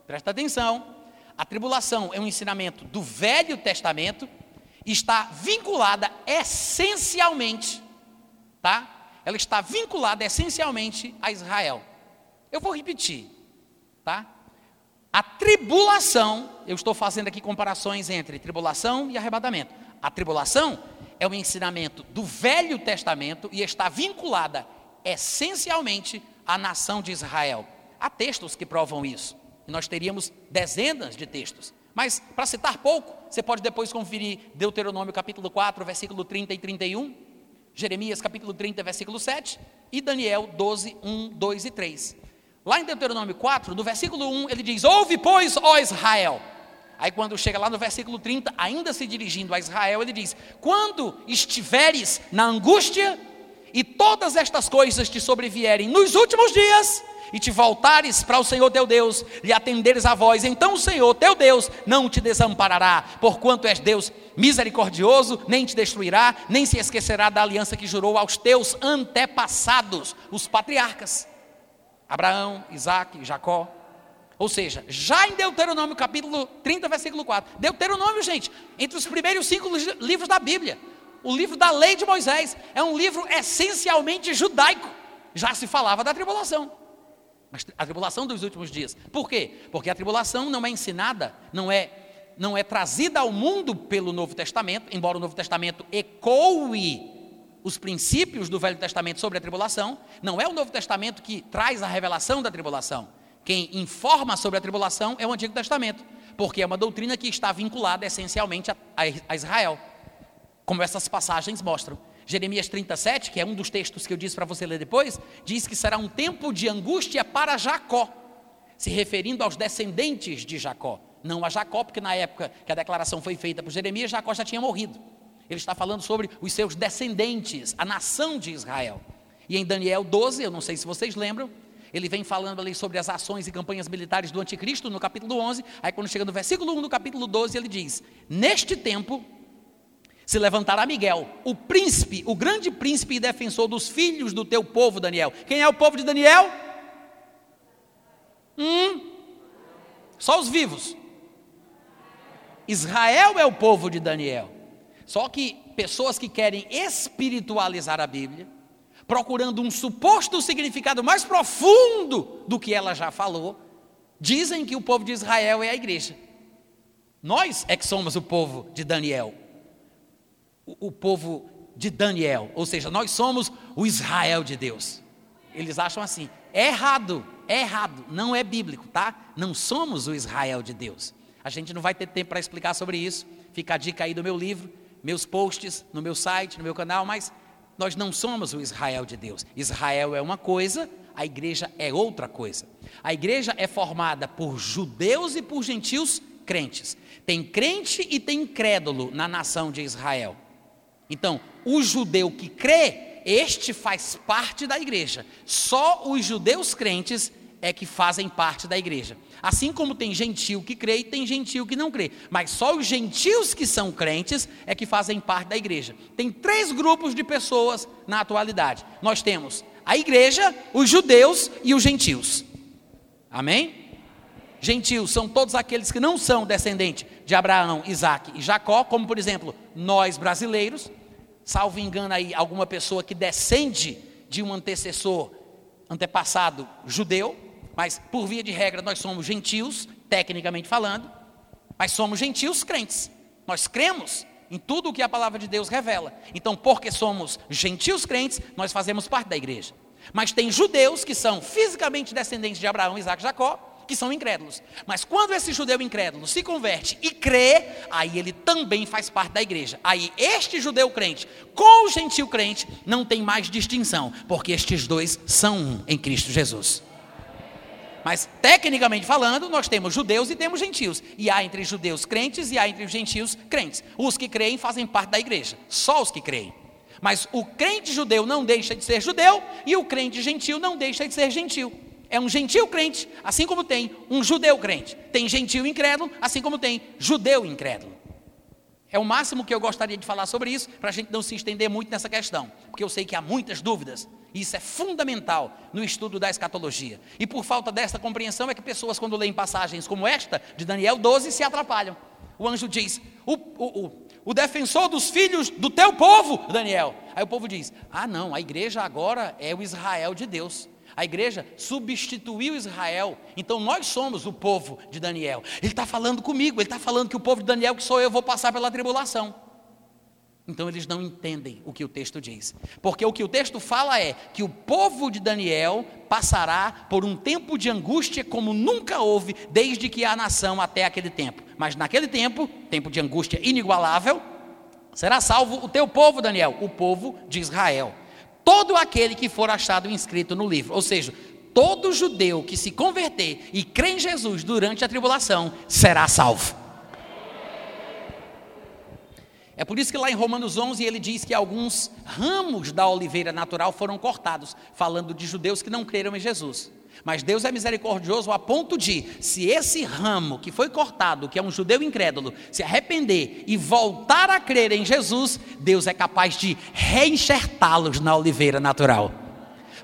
presta atenção, a tribulação é um ensinamento do Velho Testamento, está vinculada essencialmente, tá? Ela está vinculada essencialmente a Israel. Eu vou repetir, tá? A tribulação, eu estou fazendo aqui comparações entre tribulação e arrebatamento. A tribulação é um ensinamento do Velho Testamento e está vinculada essencialmente à nação de Israel. Há textos que provam isso. Nós teríamos dezenas de textos. Mas, para citar pouco, você pode depois conferir Deuteronômio capítulo 4, versículo 30 e 31, Jeremias capítulo 30, versículo 7, e Daniel 12, 1, 2 e 3. Lá em Deuteronômio 4, no versículo 1, ele diz: Ouve, pois, ó Israel. Aí, quando chega lá no versículo 30, ainda se dirigindo a Israel, ele diz: Quando estiveres na angústia e todas estas coisas te sobrevierem nos últimos dias, e te voltares para o Senhor teu Deus, lhe atenderes a voz, então o Senhor teu Deus não te desamparará, porquanto és Deus misericordioso, nem te destruirá, nem se esquecerá da aliança que jurou aos teus antepassados, os patriarcas, Abraão, Isaac, Jacó. Ou seja, já em Deuteronômio capítulo 30, versículo 4. Deuteronômio, gente, entre os primeiros cinco livros da Bíblia. O livro da lei de Moisés é um livro essencialmente judaico. Já se falava da tribulação. Mas a tribulação dos últimos dias. Por quê? Porque a tribulação não é ensinada, não é não é trazida ao mundo pelo Novo Testamento, embora o Novo Testamento ecoe os princípios do Velho Testamento sobre a tribulação, não é o Novo Testamento que traz a revelação da tribulação. Quem informa sobre a tribulação é o Antigo Testamento, porque é uma doutrina que está vinculada essencialmente a, a Israel, como essas passagens mostram. Jeremias 37, que é um dos textos que eu disse para você ler depois, diz que será um tempo de angústia para Jacó, se referindo aos descendentes de Jacó, não a Jacó, porque na época que a declaração foi feita por Jeremias, Jacó já tinha morrido. Ele está falando sobre os seus descendentes, a nação de Israel. E em Daniel 12, eu não sei se vocês lembram, ele vem falando ali sobre as ações e campanhas militares do anticristo, no capítulo 11. Aí, quando chega no versículo 1 do capítulo 12, ele diz: Neste tempo se levantará Miguel, o príncipe, o grande príncipe e defensor dos filhos do teu povo, Daniel. Quem é o povo de Daniel? Hum, só os vivos. Israel é o povo de Daniel. Só que pessoas que querem espiritualizar a Bíblia, procurando um suposto significado mais profundo do que ela já falou, dizem que o povo de Israel é a igreja. Nós é que somos o povo de Daniel o, povo de Daniel, ou seja, nós somos o Israel de Deus. Eles acham assim, é errado, é errado, não é bíblico, tá? Não somos o Israel de Deus. A gente não vai ter tempo para explicar sobre isso. Fica a dica aí do meu livro, meus posts no meu site, no meu canal, mas nós não somos o Israel de Deus. Israel é uma coisa, a igreja é outra coisa. A igreja é formada por judeus e por gentios crentes. Tem crente e tem incrédulo na nação de Israel. Então, o judeu que crê, este faz parte da igreja. Só os judeus crentes é que fazem parte da igreja. Assim como tem gentil que crê e tem gentil que não crê. Mas só os gentios que são crentes é que fazem parte da igreja. Tem três grupos de pessoas na atualidade. Nós temos a igreja, os judeus e os gentios. Amém? Gentios são todos aqueles que não são descendentes de Abraão, Isaac e Jacó, como por exemplo, nós brasileiros salvo engano aí, alguma pessoa que descende de um antecessor, antepassado judeu, mas por via de regra nós somos gentios, tecnicamente falando, mas somos gentios crentes. Nós cremos em tudo o que a palavra de Deus revela. Então, porque somos gentios crentes, nós fazemos parte da igreja. Mas tem judeus que são fisicamente descendentes de Abraão, Isaac e Jacó, que são incrédulos. Mas quando esse judeu incrédulo se converte e crê, aí ele também faz parte da igreja. Aí este judeu crente com o gentil crente não tem mais distinção, porque estes dois são um em Cristo Jesus. Mas, tecnicamente falando, nós temos judeus e temos gentios. E há entre judeus crentes e há entre os gentios crentes. Os que creem fazem parte da igreja. Só os que creem. Mas o crente judeu não deixa de ser judeu e o crente gentil não deixa de ser gentil é um gentil crente, assim como tem um judeu crente. Tem gentil incrédulo, assim como tem judeu incrédulo. É o máximo que eu gostaria de falar sobre isso, para a gente não se estender muito nessa questão, porque eu sei que há muitas dúvidas, e isso é fundamental no estudo da escatologia. E por falta dessa compreensão é que pessoas, quando leem passagens como esta, de Daniel 12, se atrapalham. O anjo diz: o, o, o, o defensor dos filhos do teu povo, Daniel. Aí o povo diz: ah, não, a igreja agora é o Israel de Deus. A igreja substituiu Israel. Então nós somos o povo de Daniel. Ele está falando comigo, ele está falando que o povo de Daniel, que sou eu, vou passar pela tribulação. Então eles não entendem o que o texto diz. Porque o que o texto fala é que o povo de Daniel passará por um tempo de angústia como nunca houve desde que a nação até aquele tempo. Mas naquele tempo, tempo de angústia inigualável, será salvo o teu povo, Daniel, o povo de Israel. Todo aquele que for achado inscrito no livro, ou seja, todo judeu que se converter e crê em Jesus durante a tribulação será salvo. É por isso que lá em Romanos 11 ele diz que alguns ramos da oliveira natural foram cortados, falando de judeus que não creram em Jesus. Mas Deus é misericordioso a ponto de, se esse ramo que foi cortado, que é um judeu incrédulo, se arrepender e voltar a crer em Jesus, Deus é capaz de reenxertá-los na oliveira natural.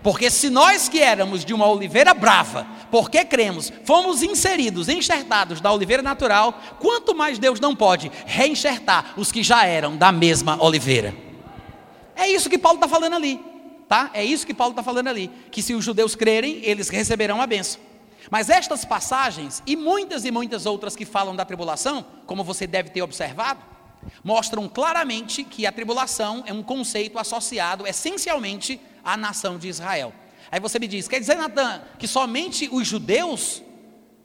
Porque se nós que éramos de uma oliveira brava, porque cremos, fomos inseridos, enxertados da oliveira natural, quanto mais Deus não pode reenxertar os que já eram da mesma oliveira. É isso que Paulo está falando ali, tá? É isso que Paulo está falando ali, que se os judeus crerem, eles receberão a benção. Mas estas passagens e muitas e muitas outras que falam da tribulação, como você deve ter observado, mostram claramente que a tribulação é um conceito associado essencialmente à nação de Israel. Aí você me diz, quer dizer, Natan, que somente os judeus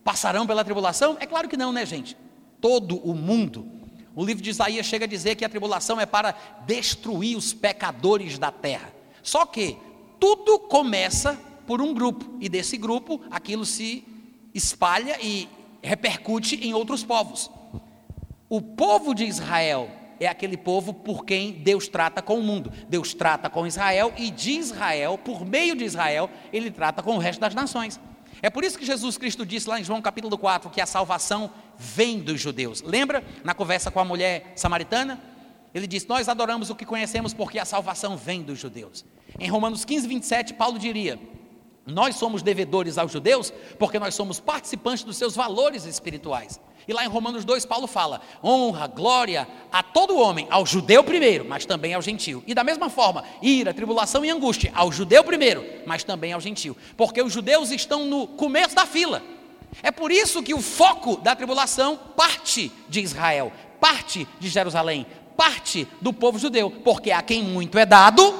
passarão pela tribulação? É claro que não, né, gente? Todo o mundo. O livro de Isaías chega a dizer que a tribulação é para destruir os pecadores da terra. Só que tudo começa por um grupo, e desse grupo aquilo se espalha e repercute em outros povos. O povo de Israel é aquele povo por quem Deus trata com o mundo. Deus trata com Israel e de Israel, por meio de Israel, ele trata com o resto das nações. É por isso que Jesus Cristo disse lá em João capítulo 4 que a salvação vem dos judeus. Lembra na conversa com a mulher samaritana? Ele disse: Nós adoramos o que conhecemos porque a salvação vem dos judeus. Em Romanos 15, 27, Paulo diria: Nós somos devedores aos judeus porque nós somos participantes dos seus valores espirituais. E lá em Romanos 2, Paulo fala: honra, glória a todo homem, ao judeu primeiro, mas também ao gentio. E da mesma forma, ira, tribulação e angústia, ao judeu primeiro, mas também ao gentio. Porque os judeus estão no começo da fila. É por isso que o foco da tribulação parte de Israel, parte de Jerusalém, parte do povo judeu. Porque a quem muito é dado,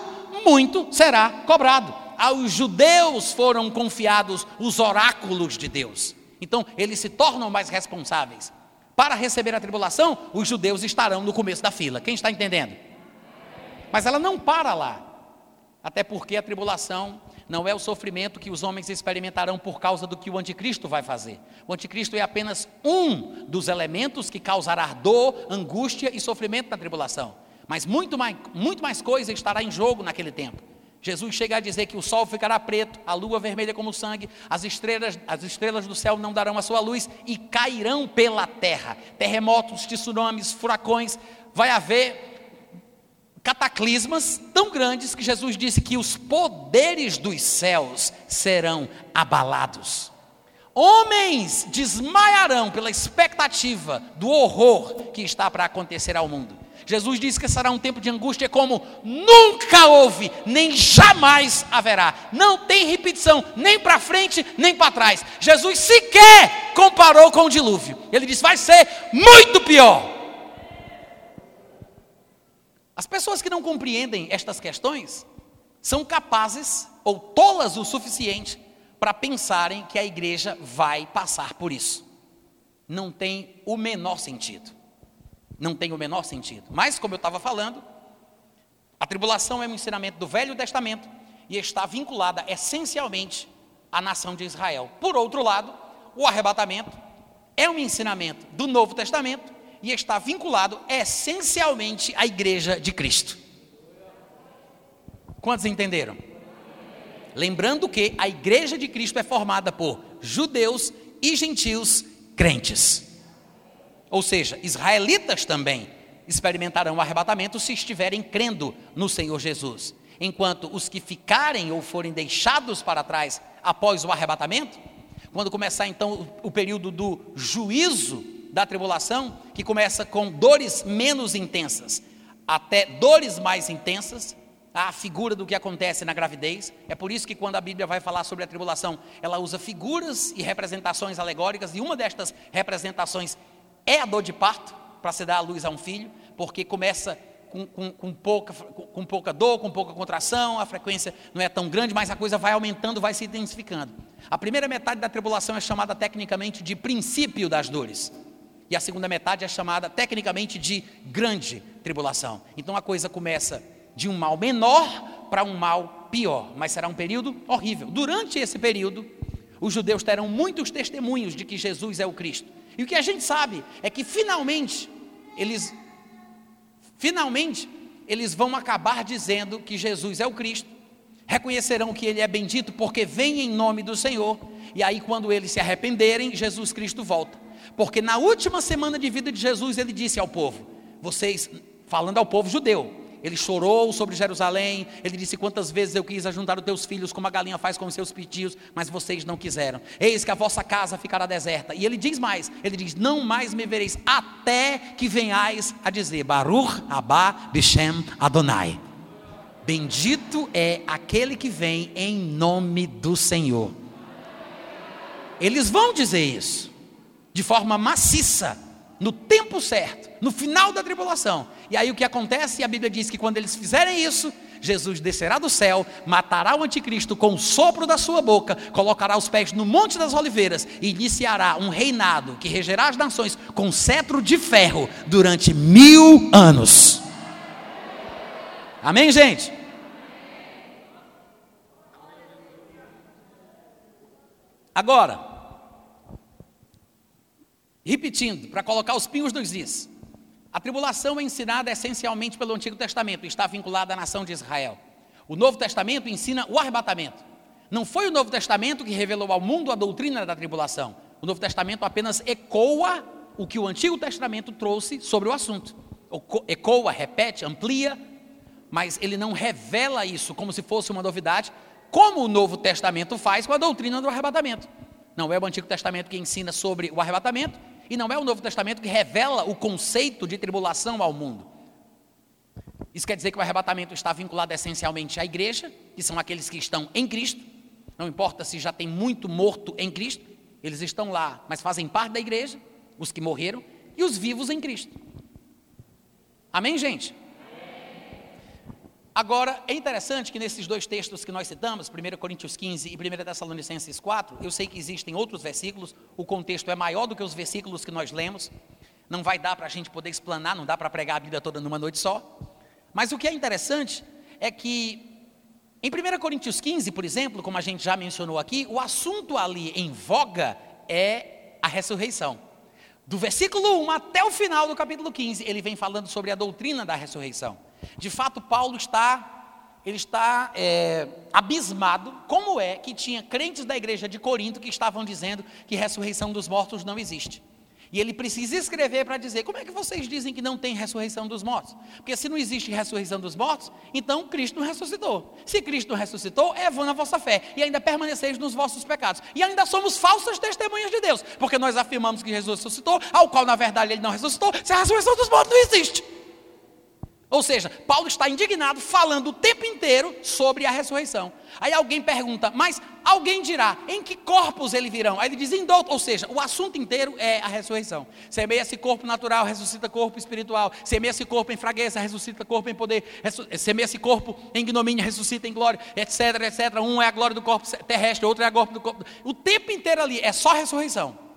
muito será cobrado. Aos judeus foram confiados os oráculos de Deus. Então, eles se tornam mais responsáveis. Para receber a tribulação, os judeus estarão no começo da fila. Quem está entendendo? Mas ela não para lá. Até porque a tribulação não é o sofrimento que os homens experimentarão por causa do que o anticristo vai fazer. O anticristo é apenas um dos elementos que causará dor, angústia e sofrimento na tribulação. Mas muito mais, muito mais coisa estará em jogo naquele tempo. Jesus chega a dizer que o sol ficará preto, a lua vermelha como sangue, as estrelas, as estrelas do céu não darão a sua luz e cairão pela terra. Terremotos, tsunamis, furacões, vai haver cataclismas tão grandes que Jesus disse que os poderes dos céus serão abalados. Homens desmaiarão pela expectativa do horror que está para acontecer ao mundo. Jesus disse que será um tempo de angústia como nunca houve, nem jamais haverá. Não tem repetição, nem para frente, nem para trás. Jesus sequer comparou com o dilúvio. Ele disse: vai ser muito pior. As pessoas que não compreendem estas questões são capazes ou tolas o suficiente para pensarem que a igreja vai passar por isso. Não tem o menor sentido não tem o menor sentido. Mas, como eu estava falando, a tribulação é um ensinamento do Velho Testamento e está vinculada essencialmente à nação de Israel. Por outro lado, o arrebatamento é um ensinamento do Novo Testamento e está vinculado essencialmente à igreja de Cristo. Quantos entenderam? Lembrando que a igreja de Cristo é formada por judeus e gentios crentes. Ou seja, israelitas também experimentarão o arrebatamento se estiverem crendo no Senhor Jesus. Enquanto os que ficarem ou forem deixados para trás após o arrebatamento, quando começar então o período do juízo da tribulação, que começa com dores menos intensas até dores mais intensas, a figura do que acontece na gravidez. É por isso que quando a Bíblia vai falar sobre a tribulação, ela usa figuras e representações alegóricas, e uma destas representações é a dor de parto, para se dar à luz a um filho, porque começa com, com, com, pouca, com pouca dor, com pouca contração, a frequência não é tão grande, mas a coisa vai aumentando, vai se intensificando. A primeira metade da tribulação é chamada tecnicamente de princípio das dores. E a segunda metade é chamada tecnicamente de grande tribulação. Então a coisa começa de um mal menor para um mal pior, mas será um período horrível. Durante esse período, os judeus terão muitos testemunhos de que Jesus é o Cristo. E o que a gente sabe é que finalmente eles finalmente eles vão acabar dizendo que Jesus é o Cristo. Reconhecerão que ele é bendito porque vem em nome do Senhor. E aí quando eles se arrependerem, Jesus Cristo volta. Porque na última semana de vida de Jesus ele disse ao povo: Vocês falando ao povo judeu, ele chorou sobre Jerusalém. Ele disse: Quantas vezes eu quis ajuntar os teus filhos, como a galinha faz com os seus pitios, mas vocês não quiseram. Eis que a vossa casa ficará deserta. E ele diz mais: Ele diz: Não mais me vereis, até que venhais a dizer: Baruch Abba Bishem Adonai. Bendito é aquele que vem em nome do Senhor. Eles vão dizer isso de forma maciça no tempo certo, no final da tribulação. E aí o que acontece? A Bíblia diz que quando eles fizerem isso, Jesus descerá do céu, matará o anticristo com o sopro da sua boca, colocará os pés no Monte das Oliveiras e iniciará um reinado que regerá as nações com cetro de ferro durante mil anos. Amém, gente? Agora, Repetindo, para colocar os pingos nos is. A tribulação é ensinada essencialmente pelo Antigo Testamento e está vinculada à nação de Israel. O Novo Testamento ensina o arrebatamento. Não foi o Novo Testamento que revelou ao mundo a doutrina da tribulação. O Novo Testamento apenas ecoa o que o Antigo Testamento trouxe sobre o assunto. Ecoa, repete, amplia, mas ele não revela isso como se fosse uma novidade, como o Novo Testamento faz com a doutrina do arrebatamento. Não é o Antigo Testamento que ensina sobre o arrebatamento, e não é o Novo Testamento que revela o conceito de tribulação ao mundo. Isso quer dizer que o arrebatamento está vinculado essencialmente à igreja, que são aqueles que estão em Cristo. Não importa se já tem muito morto em Cristo, eles estão lá, mas fazem parte da igreja, os que morreram, e os vivos em Cristo. Amém, gente? Agora, é interessante que nesses dois textos que nós citamos, 1 Coríntios 15 e 1 Tessalonicenses 4, eu sei que existem outros versículos, o contexto é maior do que os versículos que nós lemos, não vai dar para a gente poder explanar, não dá para pregar a Bíblia toda numa noite só. Mas o que é interessante é que, em 1 Coríntios 15, por exemplo, como a gente já mencionou aqui, o assunto ali em voga é a ressurreição. Do versículo 1 até o final do capítulo 15, ele vem falando sobre a doutrina da ressurreição. De fato, Paulo está ele está é, abismado como é que tinha crentes da igreja de Corinto que estavam dizendo que ressurreição dos mortos não existe. E ele precisa escrever para dizer: como é que vocês dizem que não tem ressurreição dos mortos? Porque se não existe ressurreição dos mortos, então Cristo não ressuscitou. Se Cristo não ressuscitou, é vã a vossa fé, e ainda permaneceis nos vossos pecados. E ainda somos falsas testemunhas de Deus, porque nós afirmamos que Jesus ressuscitou, ao qual na verdade ele não ressuscitou, se a ressurreição dos mortos não existe. Ou seja, Paulo está indignado, falando o tempo inteiro sobre a ressurreição. Aí alguém pergunta, mas alguém dirá, em que corpos ele virão? Aí ele diz, em doutor. Ou seja, o assunto inteiro é a ressurreição. Semeia-se corpo natural, ressuscita corpo espiritual. Semeia-se corpo em fraqueza, ressuscita corpo em poder. Semeia-se corpo em ignomínia, ressuscita em glória, etc, etc. Um é a glória do corpo terrestre, outro é a glória do corpo. O tempo inteiro ali é só ressurreição.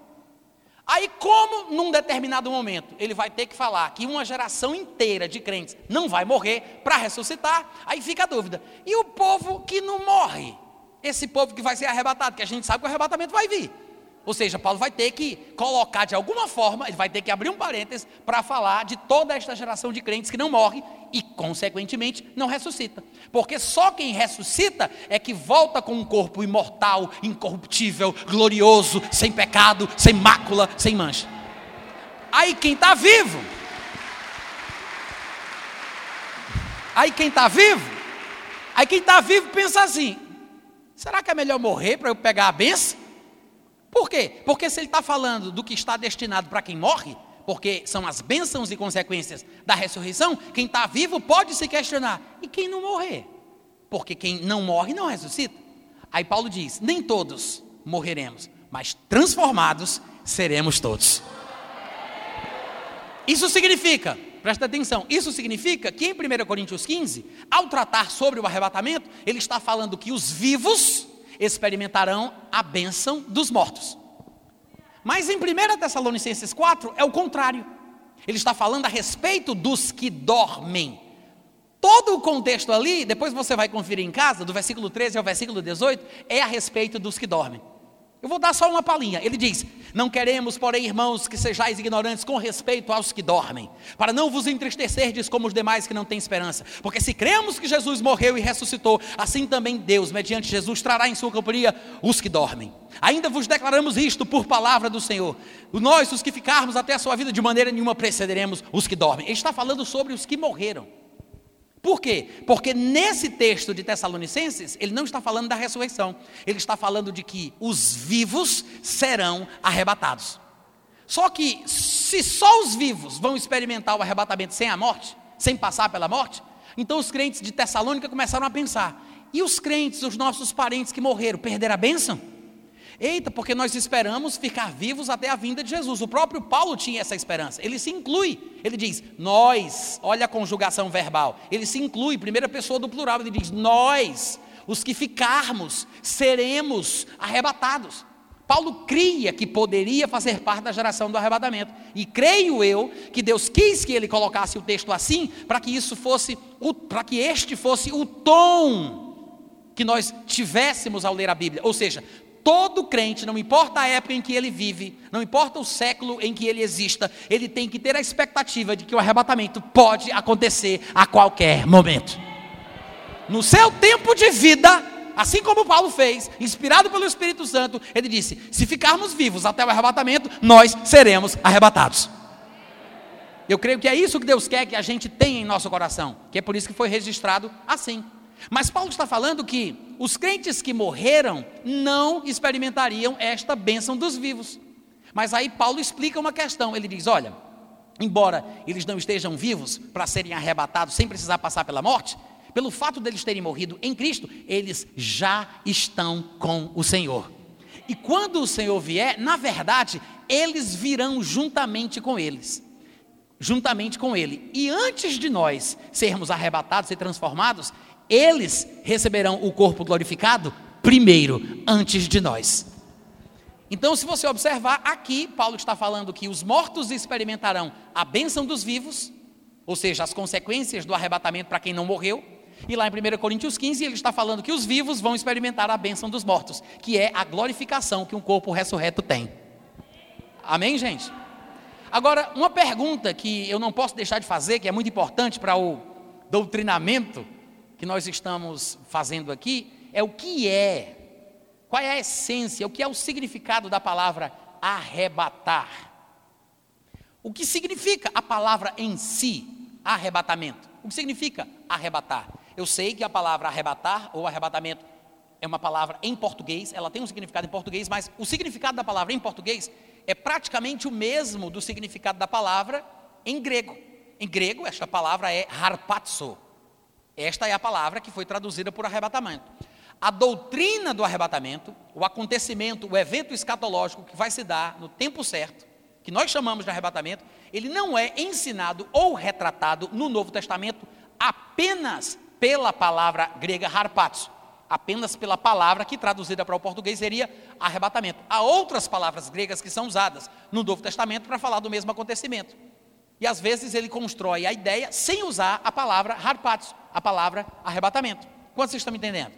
Aí, como num determinado momento ele vai ter que falar que uma geração inteira de crentes não vai morrer para ressuscitar, aí fica a dúvida. E o povo que não morre? Esse povo que vai ser arrebatado, que a gente sabe que o arrebatamento vai vir. Ou seja, Paulo vai ter que colocar de alguma forma, ele vai ter que abrir um parênteses para falar de toda esta geração de crentes que não morre e, consequentemente, não ressuscita. Porque só quem ressuscita é que volta com um corpo imortal, incorruptível, glorioso, sem pecado, sem mácula, sem mancha. Aí quem está vivo, aí quem está vivo, aí quem está vivo pensa assim: será que é melhor morrer para eu pegar a benção? Por quê? Porque se ele está falando do que está destinado para quem morre, porque são as bênçãos e consequências da ressurreição, quem está vivo pode se questionar: e quem não morrer? Porque quem não morre não ressuscita. Aí Paulo diz: nem todos morreremos, mas transformados seremos todos. Isso significa, presta atenção, isso significa que em 1 Coríntios 15, ao tratar sobre o arrebatamento, ele está falando que os vivos experimentarão a bênção dos mortos. Mas em 1 Tessalonicenses 4 é o contrário. Ele está falando a respeito dos que dormem. Todo o contexto ali, depois você vai conferir em casa, do versículo 13 ao versículo 18, é a respeito dos que dormem. Eu vou dar só uma palhinha. Ele diz: Não queremos, porém, irmãos, que sejais ignorantes com respeito aos que dormem, para não vos entristecerdes como os demais que não têm esperança. Porque se cremos que Jesus morreu e ressuscitou, assim também Deus, mediante Jesus, trará em sua companhia os que dormem. Ainda vos declaramos isto por palavra do Senhor. Nós, os que ficarmos até a sua vida, de maneira nenhuma precederemos os que dormem. Ele está falando sobre os que morreram. Por quê? Porque nesse texto de Tessalonicenses, ele não está falando da ressurreição, ele está falando de que os vivos serão arrebatados. Só que, se só os vivos vão experimentar o arrebatamento sem a morte, sem passar pela morte, então os crentes de Tessalônica começaram a pensar: e os crentes, os nossos parentes que morreram, perderam a bênção? Eita, porque nós esperamos ficar vivos até a vinda de Jesus. O próprio Paulo tinha essa esperança. Ele se inclui. Ele diz, nós, olha a conjugação verbal. Ele se inclui, primeira pessoa do plural. Ele diz, nós, os que ficarmos, seremos arrebatados. Paulo cria que poderia fazer parte da geração do arrebatamento. E creio eu que Deus quis que ele colocasse o texto assim, para que isso fosse, para que este fosse o tom que nós tivéssemos ao ler a Bíblia. Ou seja, todo crente, não importa a época em que ele vive, não importa o século em que ele exista, ele tem que ter a expectativa de que o arrebatamento pode acontecer a qualquer momento. No seu tempo de vida, assim como Paulo fez, inspirado pelo Espírito Santo, ele disse: se ficarmos vivos até o arrebatamento, nós seremos arrebatados. Eu creio que é isso que Deus quer que a gente tenha em nosso coração, que é por isso que foi registrado assim. Mas Paulo está falando que os crentes que morreram não experimentariam esta bênção dos vivos. Mas aí Paulo explica uma questão. Ele diz: olha, embora eles não estejam vivos para serem arrebatados sem precisar passar pela morte, pelo fato deles terem morrido em Cristo, eles já estão com o Senhor. E quando o Senhor vier, na verdade, eles virão juntamente com eles. Juntamente com Ele. E antes de nós sermos arrebatados e transformados, eles receberão o corpo glorificado primeiro, antes de nós. Então, se você observar aqui, Paulo está falando que os mortos experimentarão a bênção dos vivos, ou seja, as consequências do arrebatamento para quem não morreu. E lá em 1 Coríntios 15, ele está falando que os vivos vão experimentar a bênção dos mortos, que é a glorificação que um corpo ressurreto tem. Amém, gente? Agora, uma pergunta que eu não posso deixar de fazer, que é muito importante para o doutrinamento que nós estamos fazendo aqui é o que é, qual é a essência, o que é o significado da palavra arrebatar. O que significa a palavra em si, arrebatamento? O que significa arrebatar? Eu sei que a palavra arrebatar ou arrebatamento é uma palavra em português, ela tem um significado em português, mas o significado da palavra em português é praticamente o mesmo do significado da palavra em grego. Em grego, esta palavra é harpazo, esta é a palavra que foi traduzida por arrebatamento. A doutrina do arrebatamento, o acontecimento, o evento escatológico que vai se dar no tempo certo, que nós chamamos de arrebatamento, ele não é ensinado ou retratado no Novo Testamento apenas pela palavra grega harpazo, apenas pela palavra que traduzida para o português seria arrebatamento. Há outras palavras gregas que são usadas no Novo Testamento para falar do mesmo acontecimento. E às vezes ele constrói a ideia sem usar a palavra harpazo, a palavra arrebatamento. Quantos vocês estão me entendendo?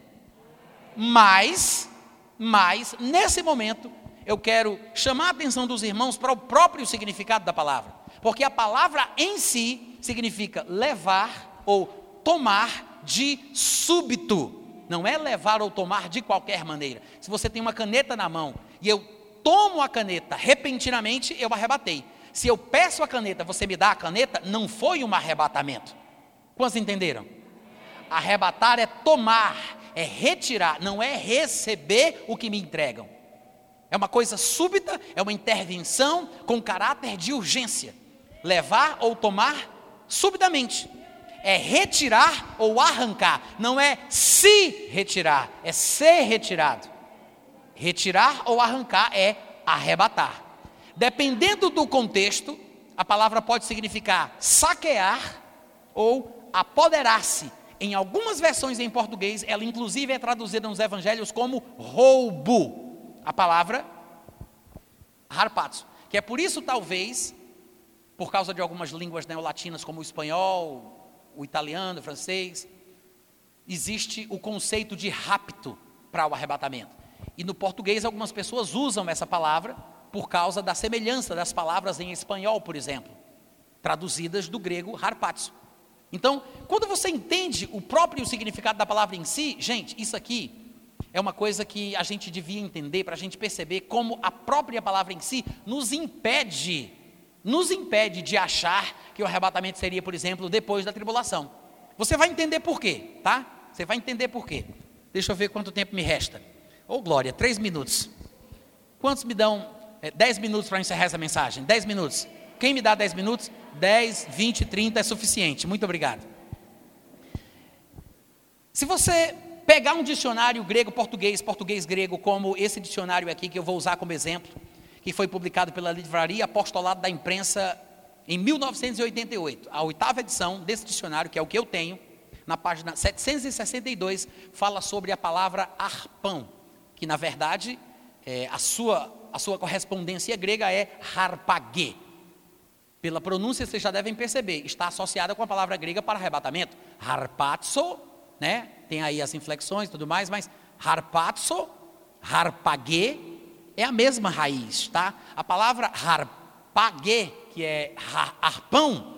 Mas, mas, nesse momento, eu quero chamar a atenção dos irmãos para o próprio significado da palavra. Porque a palavra em si significa levar ou tomar de súbito. Não é levar ou tomar de qualquer maneira. Se você tem uma caneta na mão e eu tomo a caneta repentinamente, eu arrebatei. Se eu peço a caneta, você me dá a caneta, não foi um arrebatamento. Quantos entenderam? Arrebatar é tomar, é retirar, não é receber o que me entregam. É uma coisa súbita, é uma intervenção com caráter de urgência. Levar ou tomar subitamente. É retirar ou arrancar. Não é se retirar, é ser retirado. Retirar ou arrancar é arrebatar. Dependendo do contexto, a palavra pode significar saquear ou apoderar-se. Em algumas versões em português, ela inclusive é traduzida nos evangelhos como roubo. A palavra harpazo, que é por isso talvez, por causa de algumas línguas neolatinas como o espanhol, o italiano, o francês, existe o conceito de rapto para o arrebatamento. E no português algumas pessoas usam essa palavra por causa da semelhança das palavras em espanhol, por exemplo, traduzidas do grego harpazo. Então, quando você entende o próprio significado da palavra em si, gente, isso aqui é uma coisa que a gente devia entender para a gente perceber como a própria palavra em si nos impede, nos impede de achar que o arrebatamento seria, por exemplo, depois da tribulação. Você vai entender por quê, tá? Você vai entender por quê. Deixa eu ver quanto tempo me resta. Ô oh, glória, três minutos. Quantos me dão é, dez minutos para encerrar essa mensagem? Dez minutos. Quem me dá dez minutos? Dez, vinte, trinta é suficiente. Muito obrigado. Se você pegar um dicionário grego-português, português-grego, como esse dicionário aqui que eu vou usar como exemplo, que foi publicado pela Livraria Apostolado da Imprensa em 1988, a oitava edição desse dicionário, que é o que eu tenho, na página 762, fala sobre a palavra arpão que na verdade é, a, sua, a sua correspondência grega é harpagê. Pela pronúncia vocês já devem perceber, está associada com a palavra grega para arrebatamento. Harpatso, né? Tem aí as inflexões e tudo mais, mas harpatso, harpagê, é a mesma raiz, tá? A palavra harpagê, que é arpão,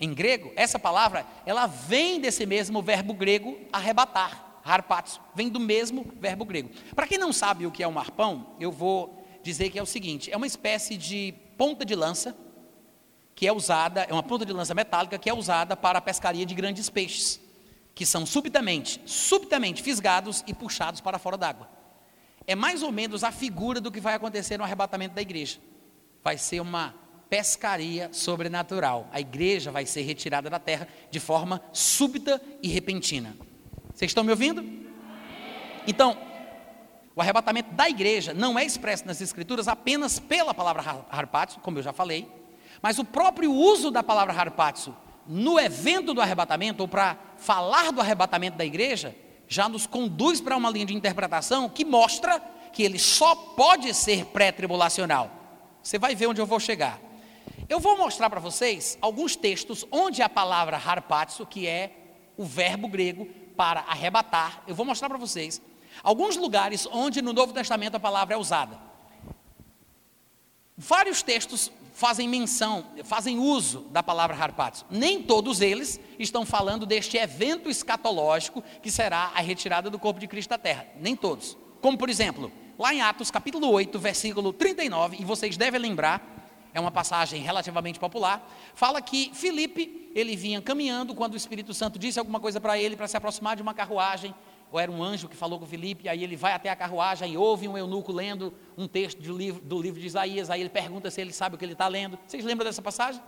em grego, essa palavra, ela vem desse mesmo verbo grego arrebatar harpatos, vem do mesmo verbo grego. Para quem não sabe o que é um arpão, eu vou dizer que é o seguinte: é uma espécie de ponta de lança que é usada, é uma ponta de lança metálica que é usada para a pescaria de grandes peixes, que são subitamente, subitamente fisgados e puxados para fora d'água. É mais ou menos a figura do que vai acontecer no arrebatamento da igreja. Vai ser uma pescaria sobrenatural. A igreja vai ser retirada da terra de forma súbita e repentina. Vocês estão me ouvindo? Então, o arrebatamento da igreja não é expresso nas Escrituras apenas pela palavra harpatio, como eu já falei, mas o próprio uso da palavra harpatio no evento do arrebatamento, ou para falar do arrebatamento da igreja, já nos conduz para uma linha de interpretação que mostra que ele só pode ser pré-tribulacional. Você vai ver onde eu vou chegar. Eu vou mostrar para vocês alguns textos onde a palavra harpatio, que é o verbo grego para arrebatar. Eu vou mostrar para vocês alguns lugares onde no Novo Testamento a palavra é usada. Vários textos fazem menção, fazem uso da palavra harpatos. Nem todos eles estão falando deste evento escatológico que será a retirada do corpo de Cristo da terra. Nem todos. Como por exemplo, lá em Atos capítulo 8, versículo 39, e vocês devem lembrar, é uma passagem relativamente popular, fala que Filipe, ele vinha caminhando quando o Espírito Santo disse alguma coisa para ele para se aproximar de uma carruagem, ou era um anjo que falou com Filipe, aí ele vai até a carruagem e ouve um eunuco lendo um texto do livro, do livro de Isaías, aí ele pergunta se ele sabe o que ele está lendo. Vocês lembram dessa passagem?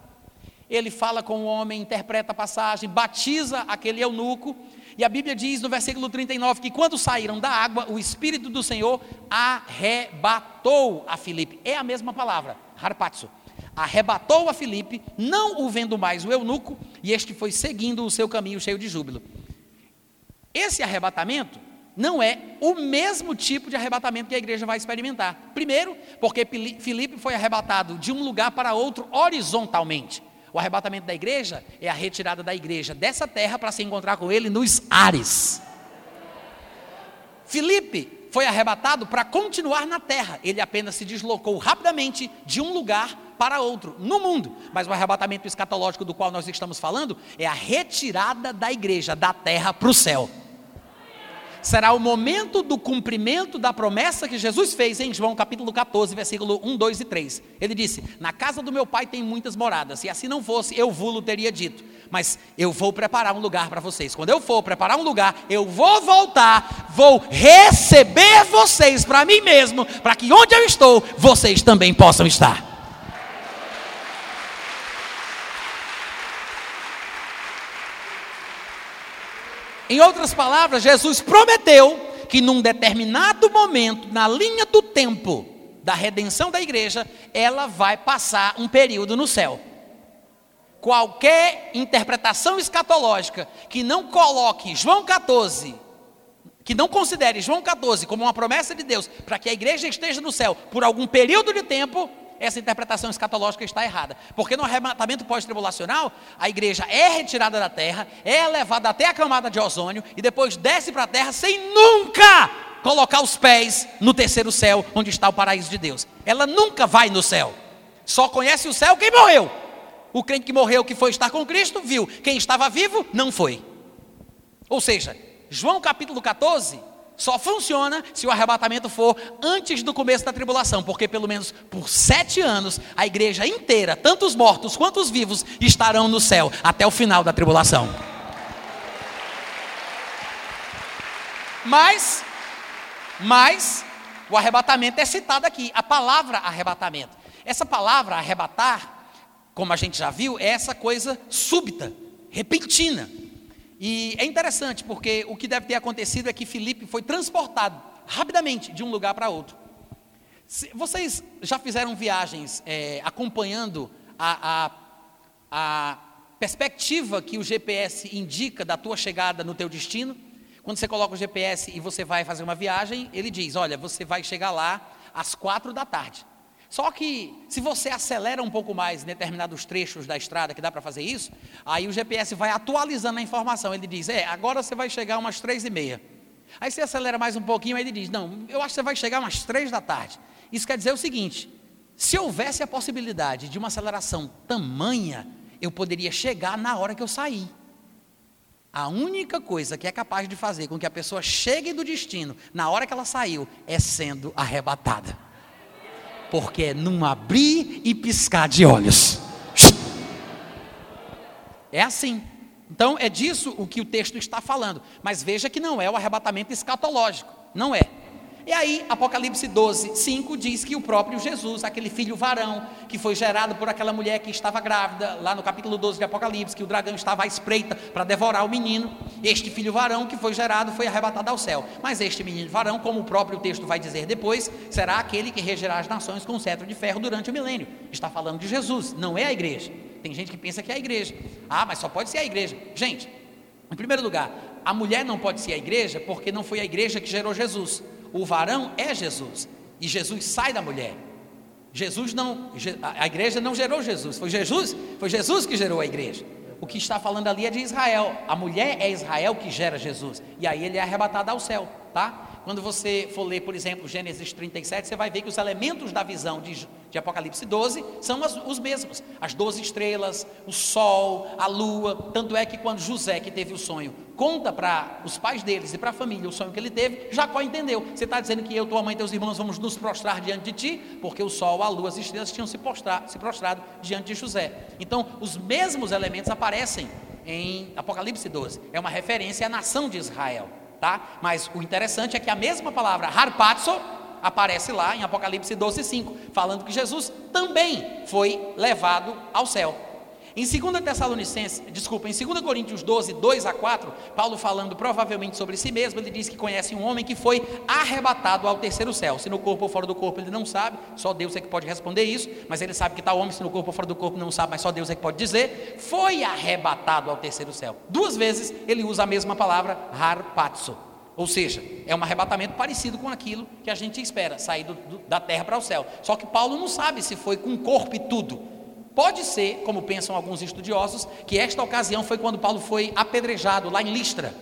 Ele fala com o homem, interpreta a passagem, batiza aquele eunuco, e a Bíblia diz no versículo 39 que quando saíram da água, o Espírito do Senhor arrebatou a Filipe. É a mesma palavra harpatzo. Arrebatou a Filipe, não o vendo mais o eunuco, e este foi seguindo o seu caminho cheio de júbilo. Esse arrebatamento não é o mesmo tipo de arrebatamento que a igreja vai experimentar. Primeiro, porque Filipe foi arrebatado de um lugar para outro horizontalmente. O arrebatamento da igreja é a retirada da igreja dessa terra para se encontrar com ele nos ares. Filipe foi arrebatado para continuar na terra. Ele apenas se deslocou rapidamente de um lugar para outro no mundo. Mas o arrebatamento escatológico do qual nós estamos falando é a retirada da igreja da terra para o céu. Será o momento do cumprimento da promessa que Jesus fez em João capítulo 14, versículo 1, 2 e 3. Ele disse: Na casa do meu pai tem muitas moradas, se assim não fosse, eu vulo teria dito. Mas eu vou preparar um lugar para vocês. Quando eu for preparar um lugar, eu vou voltar, vou receber vocês para mim mesmo, para que onde eu estou, vocês também possam estar. Em outras palavras, Jesus prometeu que num determinado momento, na linha do tempo da redenção da igreja, ela vai passar um período no céu. Qualquer interpretação escatológica que não coloque João 14, que não considere João 14 como uma promessa de Deus para que a igreja esteja no céu por algum período de tempo, essa interpretação escatológica está errada. Porque no arrebatamento pós-tribulacional, a igreja é retirada da terra, é levada até a camada de ozônio e depois desce para a terra sem nunca colocar os pés no terceiro céu, onde está o paraíso de Deus. Ela nunca vai no céu. Só conhece o céu quem morreu. O crente que morreu, que foi estar com Cristo, viu. Quem estava vivo, não foi. Ou seja, João capítulo 14 só funciona se o arrebatamento for antes do começo da tribulação, porque pelo menos por sete anos a igreja inteira, tanto os mortos quanto os vivos, estarão no céu até o final da tribulação. Mas, mas, o arrebatamento é citado aqui, a palavra arrebatamento. Essa palavra arrebatar, como a gente já viu, é essa coisa súbita, repentina. E é interessante porque o que deve ter acontecido é que Filipe foi transportado rapidamente de um lugar para outro. Vocês já fizeram viagens é, acompanhando a, a, a perspectiva que o GPS indica da tua chegada no teu destino? Quando você coloca o GPS e você vai fazer uma viagem, ele diz: olha, você vai chegar lá às quatro da tarde. Só que se você acelera um pouco mais em determinados trechos da estrada que dá para fazer isso, aí o GPS vai atualizando a informação. Ele diz, é, agora você vai chegar umas três e meia. Aí você acelera mais um pouquinho, aí ele diz, não, eu acho que você vai chegar umas três da tarde. Isso quer dizer o seguinte: se houvesse a possibilidade de uma aceleração tamanha, eu poderia chegar na hora que eu sair. A única coisa que é capaz de fazer com que a pessoa chegue do destino na hora que ela saiu é sendo arrebatada porque é num abrir e piscar de olhos. É assim. Então é disso o que o texto está falando. Mas veja que não é o arrebatamento escatológico. Não é. E aí, Apocalipse 12, 5 diz que o próprio Jesus, aquele filho varão, que foi gerado por aquela mulher que estava grávida, lá no capítulo 12 de Apocalipse, que o dragão estava à espreita para devorar o menino, este filho varão que foi gerado foi arrebatado ao céu. Mas este menino varão, como o próprio texto vai dizer depois, será aquele que regerá as nações com cetro de ferro durante o milênio. Está falando de Jesus, não é a igreja. Tem gente que pensa que é a igreja. Ah, mas só pode ser a igreja. Gente, em primeiro lugar, a mulher não pode ser a igreja porque não foi a igreja que gerou Jesus o varão é Jesus. E Jesus sai da mulher. Jesus não, a igreja não gerou Jesus, foi Jesus, foi Jesus que gerou a igreja. O que está falando ali é de Israel. A mulher é Israel que gera Jesus. E aí ele é arrebatado ao céu, tá? Quando você for ler, por exemplo, Gênesis 37, você vai ver que os elementos da visão de, de Apocalipse 12 são as, os mesmos: as doze estrelas, o sol, a lua. Tanto é que quando José, que teve o sonho, conta para os pais deles e para a família o sonho que ele teve, Jacó entendeu. Você está dizendo que eu, tua mãe e teus irmãos vamos nos prostrar diante de ti, porque o sol, a lua, as estrelas tinham se, postrar, se prostrado diante de José. Então, os mesmos elementos aparecem em Apocalipse 12. É uma referência à nação de Israel tá? Mas o interessante é que a mesma palavra harpazo aparece lá em Apocalipse 12, 5, falando que Jesus também foi levado ao céu. Em 2 Tessalonicenses, desculpa, em 2 Coríntios 12, 2 a 4, Paulo falando provavelmente sobre si mesmo, ele diz que conhece um homem que foi arrebatado ao terceiro céu. Se no corpo ou fora do corpo ele não sabe, só Deus é que pode responder isso, mas ele sabe que tal homem, se no corpo ou fora do corpo não sabe, mas só Deus é que pode dizer, foi arrebatado ao terceiro céu. Duas vezes ele usa a mesma palavra, harpazo. Ou seja, é um arrebatamento parecido com aquilo que a gente espera, sair do, do, da terra para o céu. Só que Paulo não sabe se foi com corpo e tudo. Pode ser, como pensam alguns estudiosos, que esta ocasião foi quando Paulo foi apedrejado lá em Listra,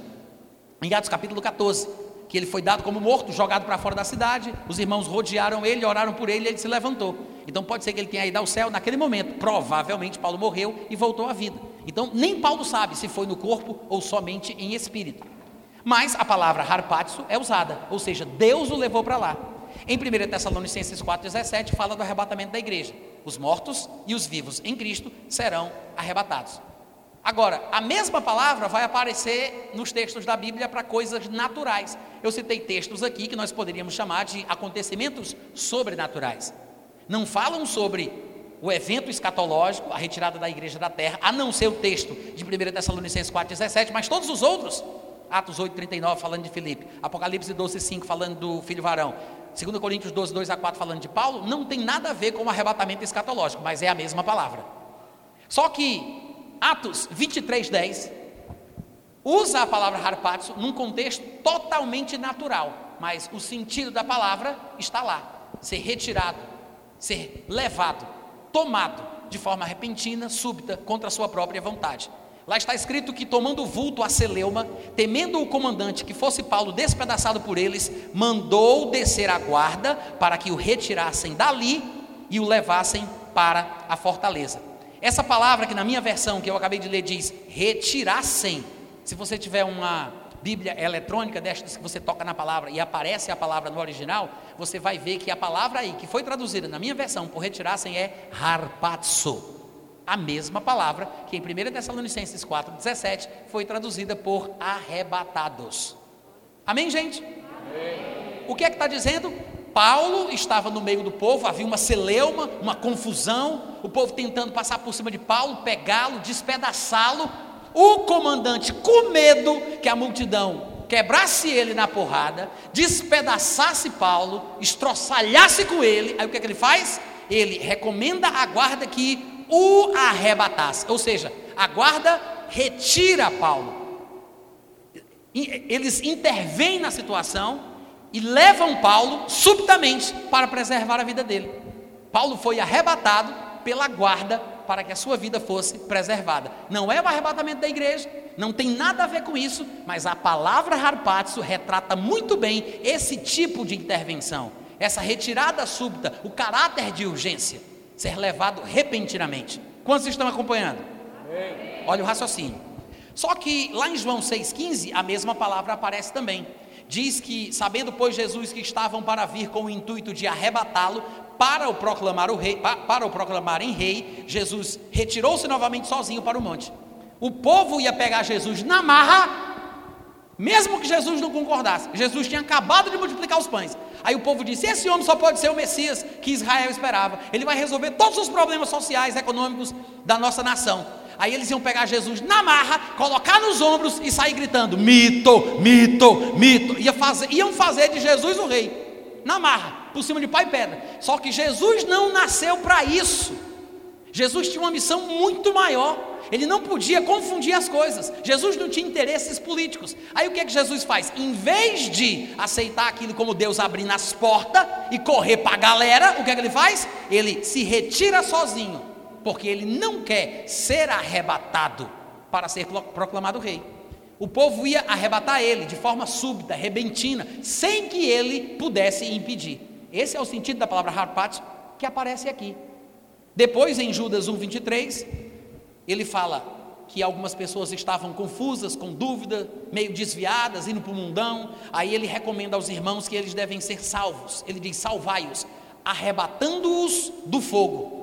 em Atos capítulo 14, que ele foi dado como morto, jogado para fora da cidade, os irmãos rodearam ele, oraram por ele e ele se levantou. Então pode ser que ele tenha ido ao céu naquele momento. Provavelmente Paulo morreu e voltou à vida. Então nem Paulo sabe se foi no corpo ou somente em espírito. Mas a palavra harpatzo é usada, ou seja, Deus o levou para lá. Em 1 Tessalonicenses 4,17 fala do arrebatamento da igreja. Os mortos e os vivos em Cristo serão arrebatados. Agora, a mesma palavra vai aparecer nos textos da Bíblia para coisas naturais. Eu citei textos aqui que nós poderíamos chamar de acontecimentos sobrenaturais. Não falam sobre o evento escatológico, a retirada da igreja da terra, a não ser o texto de 1 Tessalonicenses 4,17, mas todos os outros, Atos 8,39 falando de Filipe, Apocalipse 12,5 falando do filho varão, 2 Coríntios 12, 2 a 4 falando de Paulo, não tem nada a ver com o arrebatamento escatológico, mas é a mesma palavra. Só que Atos 23, 10 usa a palavra harpatzo num contexto totalmente natural, mas o sentido da palavra está lá: ser retirado, ser levado, tomado de forma repentina, súbita, contra a sua própria vontade. Lá está escrito que, tomando vulto a Celeuma, temendo o comandante que fosse Paulo despedaçado por eles, mandou descer a guarda para que o retirassem dali e o levassem para a fortaleza. Essa palavra que na minha versão, que eu acabei de ler, diz retirassem. Se você tiver uma Bíblia eletrônica destas que você toca na palavra e aparece a palavra no original, você vai ver que a palavra aí, que foi traduzida na minha versão por retirassem, é harpatso a mesma palavra que em 1 Tessalonicenses 4,17 foi traduzida por arrebatados. Amém, gente? Amém. O que é que está dizendo? Paulo estava no meio do povo, havia uma celeuma, uma confusão, o povo tentando passar por cima de Paulo, pegá-lo, despedaçá-lo. O comandante, com medo que a multidão quebrasse ele na porrada, despedaçasse Paulo, estroçalhasse com ele, aí o que é que ele faz? Ele recomenda à guarda que o arrebatasse. Ou seja, a guarda retira Paulo. Eles intervêm na situação e levam Paulo subitamente para preservar a vida dele. Paulo foi arrebatado pela guarda para que a sua vida fosse preservada. Não é o arrebatamento da igreja, não tem nada a ver com isso, mas a palavra harpatso retrata muito bem esse tipo de intervenção, essa retirada súbita, o caráter de urgência ser levado repentinamente. Quantos estão acompanhando? Amém. Olha o raciocínio. Só que lá em João 6,15, a mesma palavra aparece também. Diz que, sabendo, pois, Jesus que estavam para vir com o intuito de arrebatá-lo, para o proclamar o rei, para o proclamar em rei, Jesus retirou-se novamente sozinho para o monte. O povo ia pegar Jesus na marra mesmo que Jesus não concordasse, Jesus tinha acabado de multiplicar os pães. Aí o povo disse: Esse homem só pode ser o Messias que Israel esperava. Ele vai resolver todos os problemas sociais, econômicos da nossa nação. Aí eles iam pegar Jesus na marra, colocar nos ombros e sair gritando: mito, mito, mito. Ia fazer, iam fazer de Jesus o rei, na marra, por cima de pai e pedra. Só que Jesus não nasceu para isso. Jesus tinha uma missão muito maior. Ele não podia confundir as coisas. Jesus não tinha interesses políticos. Aí o que é que Jesus faz? Em vez de aceitar aquilo como Deus abrindo as portas e correr para a galera, o que é que ele faz? Ele se retira sozinho, porque ele não quer ser arrebatado para ser proclamado rei. O povo ia arrebatar ele de forma súbita, repentina, sem que ele pudesse impedir. Esse é o sentido da palavra harpat que aparece aqui. Depois, em Judas 1,23, ele fala que algumas pessoas estavam confusas, com dúvida, meio desviadas, indo para o mundão. Aí ele recomenda aos irmãos que eles devem ser salvos. Ele diz: salvai-os, arrebatando-os do fogo.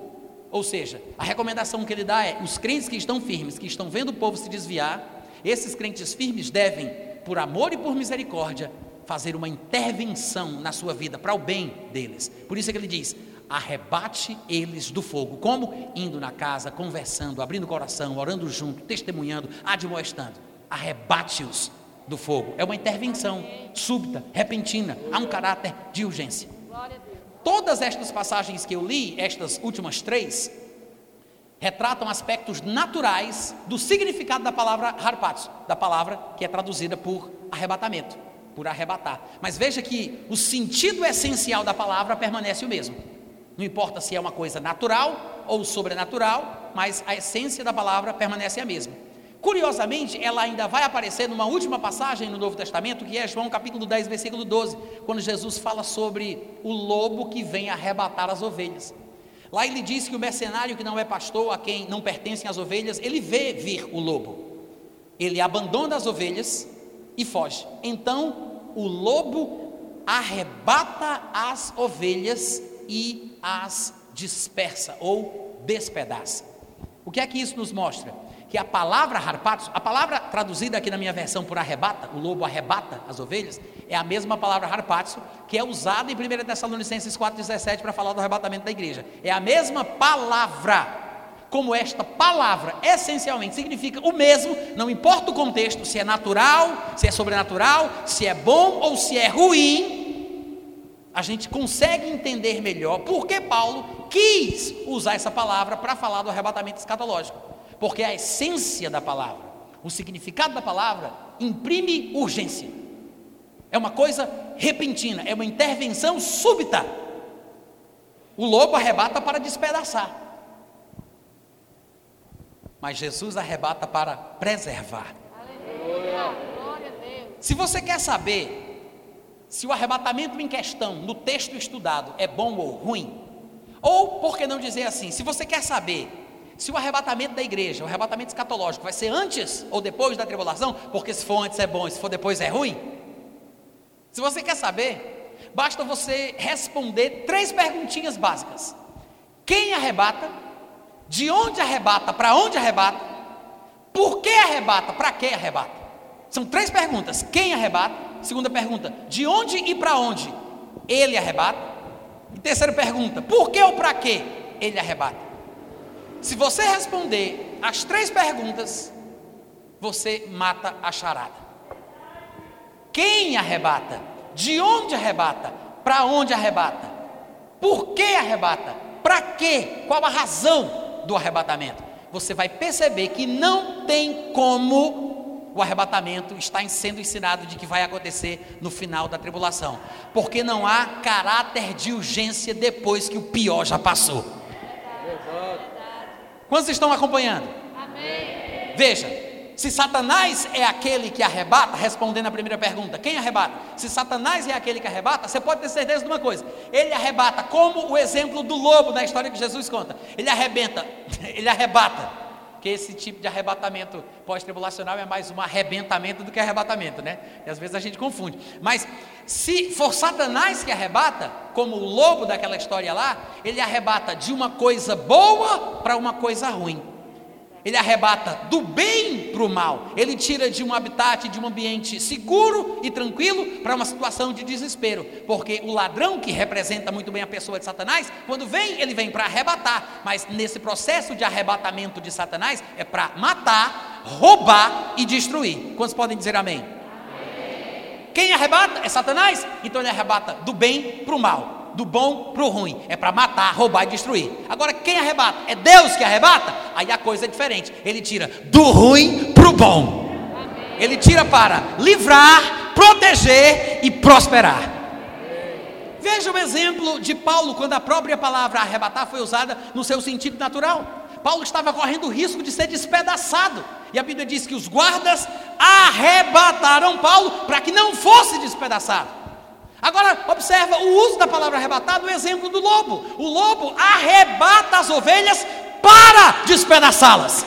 Ou seja, a recomendação que ele dá é: os crentes que estão firmes, que estão vendo o povo se desviar, esses crentes firmes devem, por amor e por misericórdia, fazer uma intervenção na sua vida para o bem deles. Por isso é que ele diz: arrebate eles do fogo. Como? Indo na casa, conversando, abrindo o coração, orando junto, testemunhando, admoestando. Arrebate-os do fogo. É uma intervenção súbita, repentina, há um caráter de urgência. Todas estas passagens que eu li, estas últimas três, retratam aspectos naturais do significado da palavra harpatos, da palavra que é traduzida por arrebatamento, por arrebatar. Mas veja que o sentido essencial da palavra permanece o mesmo. Não importa se é uma coisa natural ou sobrenatural, mas a essência da palavra permanece a mesma. Curiosamente, ela ainda vai aparecer numa última passagem no Novo Testamento, que é João capítulo 10, versículo 12, quando Jesus fala sobre o lobo que vem arrebatar as ovelhas. Lá ele diz que o mercenário que não é pastor, a quem não pertencem as ovelhas, ele vê vir o lobo. Ele abandona as ovelhas e foge. Então o lobo arrebata as ovelhas e as dispersa ou despedaça. O que é que isso nos mostra? Que a palavra harpatos, a palavra traduzida aqui na minha versão por arrebata, o lobo arrebata as ovelhas, é a mesma palavra harpatos que é usada em 1 Tessalonicenses 4,17 para falar do arrebatamento da igreja. É a mesma palavra como esta palavra essencialmente significa o mesmo, não importa o contexto, se é natural, se é sobrenatural, se é bom ou se é ruim, a gente consegue entender melhor porque Paulo quis usar essa palavra para falar do arrebatamento escatológico, porque a essência da palavra, o significado da palavra imprime urgência. É uma coisa repentina, é uma intervenção súbita. O lobo arrebata para despedaçar mas Jesus arrebata para preservar. Se você quer saber se o arrebatamento em questão no texto estudado é bom ou ruim, ou por que não dizer assim, se você quer saber se o arrebatamento da igreja, o arrebatamento escatológico, vai ser antes ou depois da tribulação, porque se for antes é bom e se for depois é ruim. Se você quer saber, basta você responder três perguntinhas básicas: quem arrebata? De onde arrebata? Para onde arrebata? Por que arrebata? Para que arrebata? São três perguntas. Quem arrebata? Segunda pergunta: de onde e para onde ele arrebata? E terceira pergunta: por que ou para que ele arrebata? Se você responder as três perguntas, você mata a charada. Quem arrebata? De onde arrebata? Para onde arrebata? Por que arrebata? Para quê? Qual a razão do arrebatamento, você vai perceber que não tem como o arrebatamento está sendo ensinado de que vai acontecer no final da tribulação, porque não há caráter de urgência depois que o pior já passou. Quantos estão acompanhando? Amém. Veja, se Satanás é aquele que arrebata, respondendo a primeira pergunta, quem arrebata? Se Satanás é aquele que arrebata, você pode ter certeza de uma coisa: ele arrebata, como o exemplo do lobo na história que Jesus conta. Ele arrebenta, ele arrebata. Que esse tipo de arrebatamento pós-tribulacional é mais um arrebentamento do que arrebatamento, né? E às vezes a gente confunde. Mas se for Satanás que arrebata, como o lobo daquela história lá, ele arrebata de uma coisa boa para uma coisa ruim. Ele arrebata do bem para o mal. Ele tira de um habitat, de um ambiente seguro e tranquilo para uma situação de desespero. Porque o ladrão, que representa muito bem a pessoa de Satanás, quando vem, ele vem para arrebatar. Mas nesse processo de arrebatamento de Satanás, é para matar, roubar e destruir. Quantos podem dizer amém? amém? Quem arrebata é Satanás, então ele arrebata do bem para o mal do bom para o ruim. É para matar, roubar e destruir. Agora, quem arrebata? É Deus que arrebata? Aí a coisa é diferente. Ele tira do ruim para o bom. Ele tira para livrar, proteger e prosperar. Veja o exemplo de Paulo quando a própria palavra arrebatar foi usada no seu sentido natural. Paulo estava correndo o risco de ser despedaçado. E a Bíblia diz que os guardas arrebataram Paulo para que não fosse despedaçado. Agora, observa o uso da palavra arrebatar no exemplo do lobo. O lobo arrebata as ovelhas para despedaçá-las.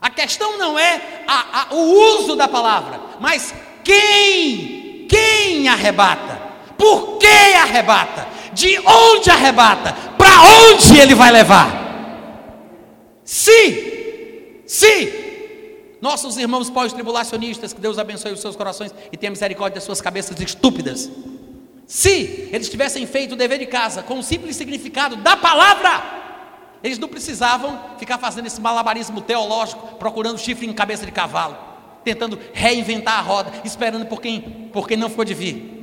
A questão não é a, a, o uso da palavra, mas quem, quem arrebata, por que arrebata, de onde arrebata, para onde ele vai levar. Se, se nossos irmãos pós-tribulacionistas, que Deus abençoe os seus corações e tenha misericórdia das suas cabeças estúpidas. Se eles tivessem feito o dever de casa com o simples significado da palavra, eles não precisavam ficar fazendo esse malabarismo teológico, procurando chifre em cabeça de cavalo, tentando reinventar a roda, esperando por quem, por quem não ficou de vir.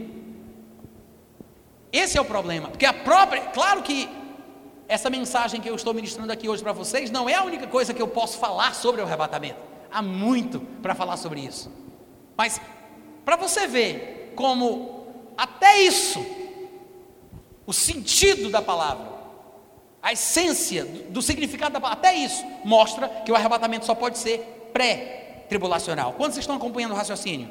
Esse é o problema, porque a própria, claro que essa mensagem que eu estou ministrando aqui hoje para vocês não é a única coisa que eu posso falar sobre o arrebatamento. Há muito para falar sobre isso. Mas para você ver como até isso, o sentido da palavra, a essência do significado da palavra, até isso mostra que o arrebatamento só pode ser pré-tribulacional. Quantos estão acompanhando o raciocínio?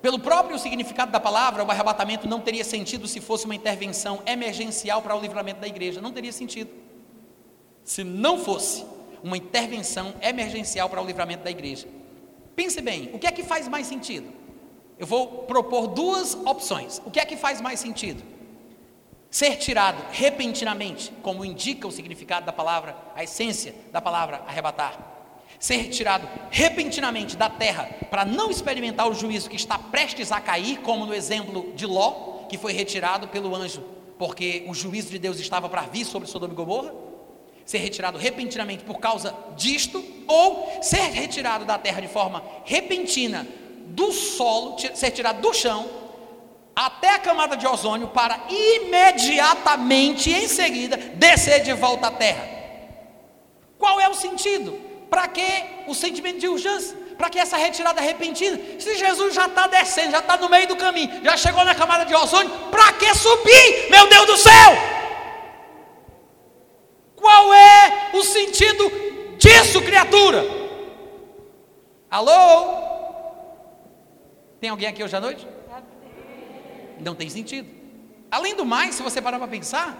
Pelo próprio significado da palavra, o arrebatamento não teria sentido se fosse uma intervenção emergencial para o livramento da igreja. Não teria sentido. Se não fosse uma intervenção emergencial para o livramento da igreja. Pense bem, o que é que faz mais sentido? Eu vou propor duas opções. O que é que faz mais sentido? Ser tirado repentinamente, como indica o significado da palavra, a essência da palavra arrebatar. Ser tirado repentinamente da terra para não experimentar o juízo que está prestes a cair, como no exemplo de Ló, que foi retirado pelo anjo, porque o juízo de Deus estava para vir sobre Sodoma e Gomorra ser retirado repentinamente por causa disto, ou ser retirado da terra de forma repentina do solo, ser tirado do chão até a camada de ozônio para imediatamente em seguida descer de volta à terra. Qual é o sentido? Para que o sentimento de urgência? Para que essa retirada repentina? Se Jesus já está descendo, já está no meio do caminho, já chegou na camada de ozônio, para que subir? Meu Deus do céu! Qual é o sentido disso, criatura? Alô? Tem alguém aqui hoje à noite? Não tem sentido. Além do mais, se você parar para pensar,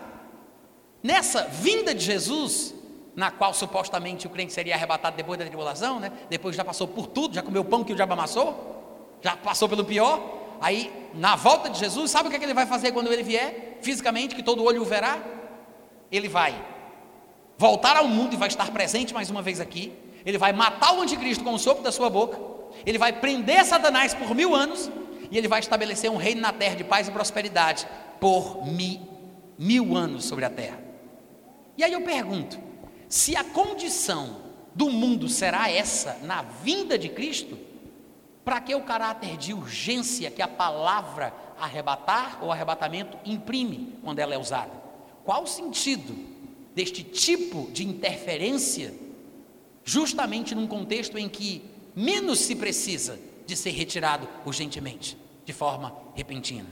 nessa vinda de Jesus, na qual supostamente o crente seria arrebatado depois da tribulação, né? Depois já passou por tudo, já comeu pão que o diabo amassou, já passou pelo pior. Aí, na volta de Jesus, sabe o que, é que ele vai fazer quando ele vier? Fisicamente, que todo olho o verá? Ele vai voltar ao mundo e vai estar presente mais uma vez aqui. Ele vai matar o anticristo com o sopro da sua boca. Ele vai prender Satanás por mil anos. E ele vai estabelecer um reino na terra de paz e prosperidade por mil, mil anos sobre a terra. E aí eu pergunto: se a condição do mundo será essa na vinda de Cristo, para que o caráter de urgência que a palavra arrebatar ou arrebatamento imprime quando ela é usada? Qual o sentido deste tipo de interferência, justamente num contexto em que menos se precisa de ser retirado urgentemente, de forma repentina.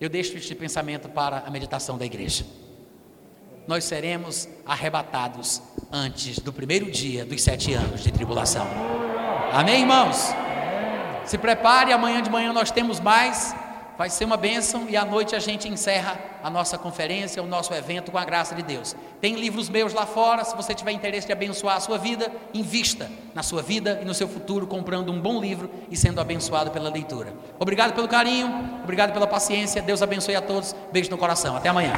Eu deixo este pensamento para a meditação da igreja. Nós seremos arrebatados antes do primeiro dia dos sete anos de tribulação. Amém, irmãos? Se prepare, amanhã de manhã nós temos mais Vai ser uma bênção e à noite a gente encerra a nossa conferência, o nosso evento com a graça de Deus. Tem livros meus lá fora, se você tiver interesse de abençoar a sua vida, invista na sua vida e no seu futuro comprando um bom livro e sendo abençoado pela leitura. Obrigado pelo carinho, obrigado pela paciência. Deus abençoe a todos. Beijo no coração. Até amanhã.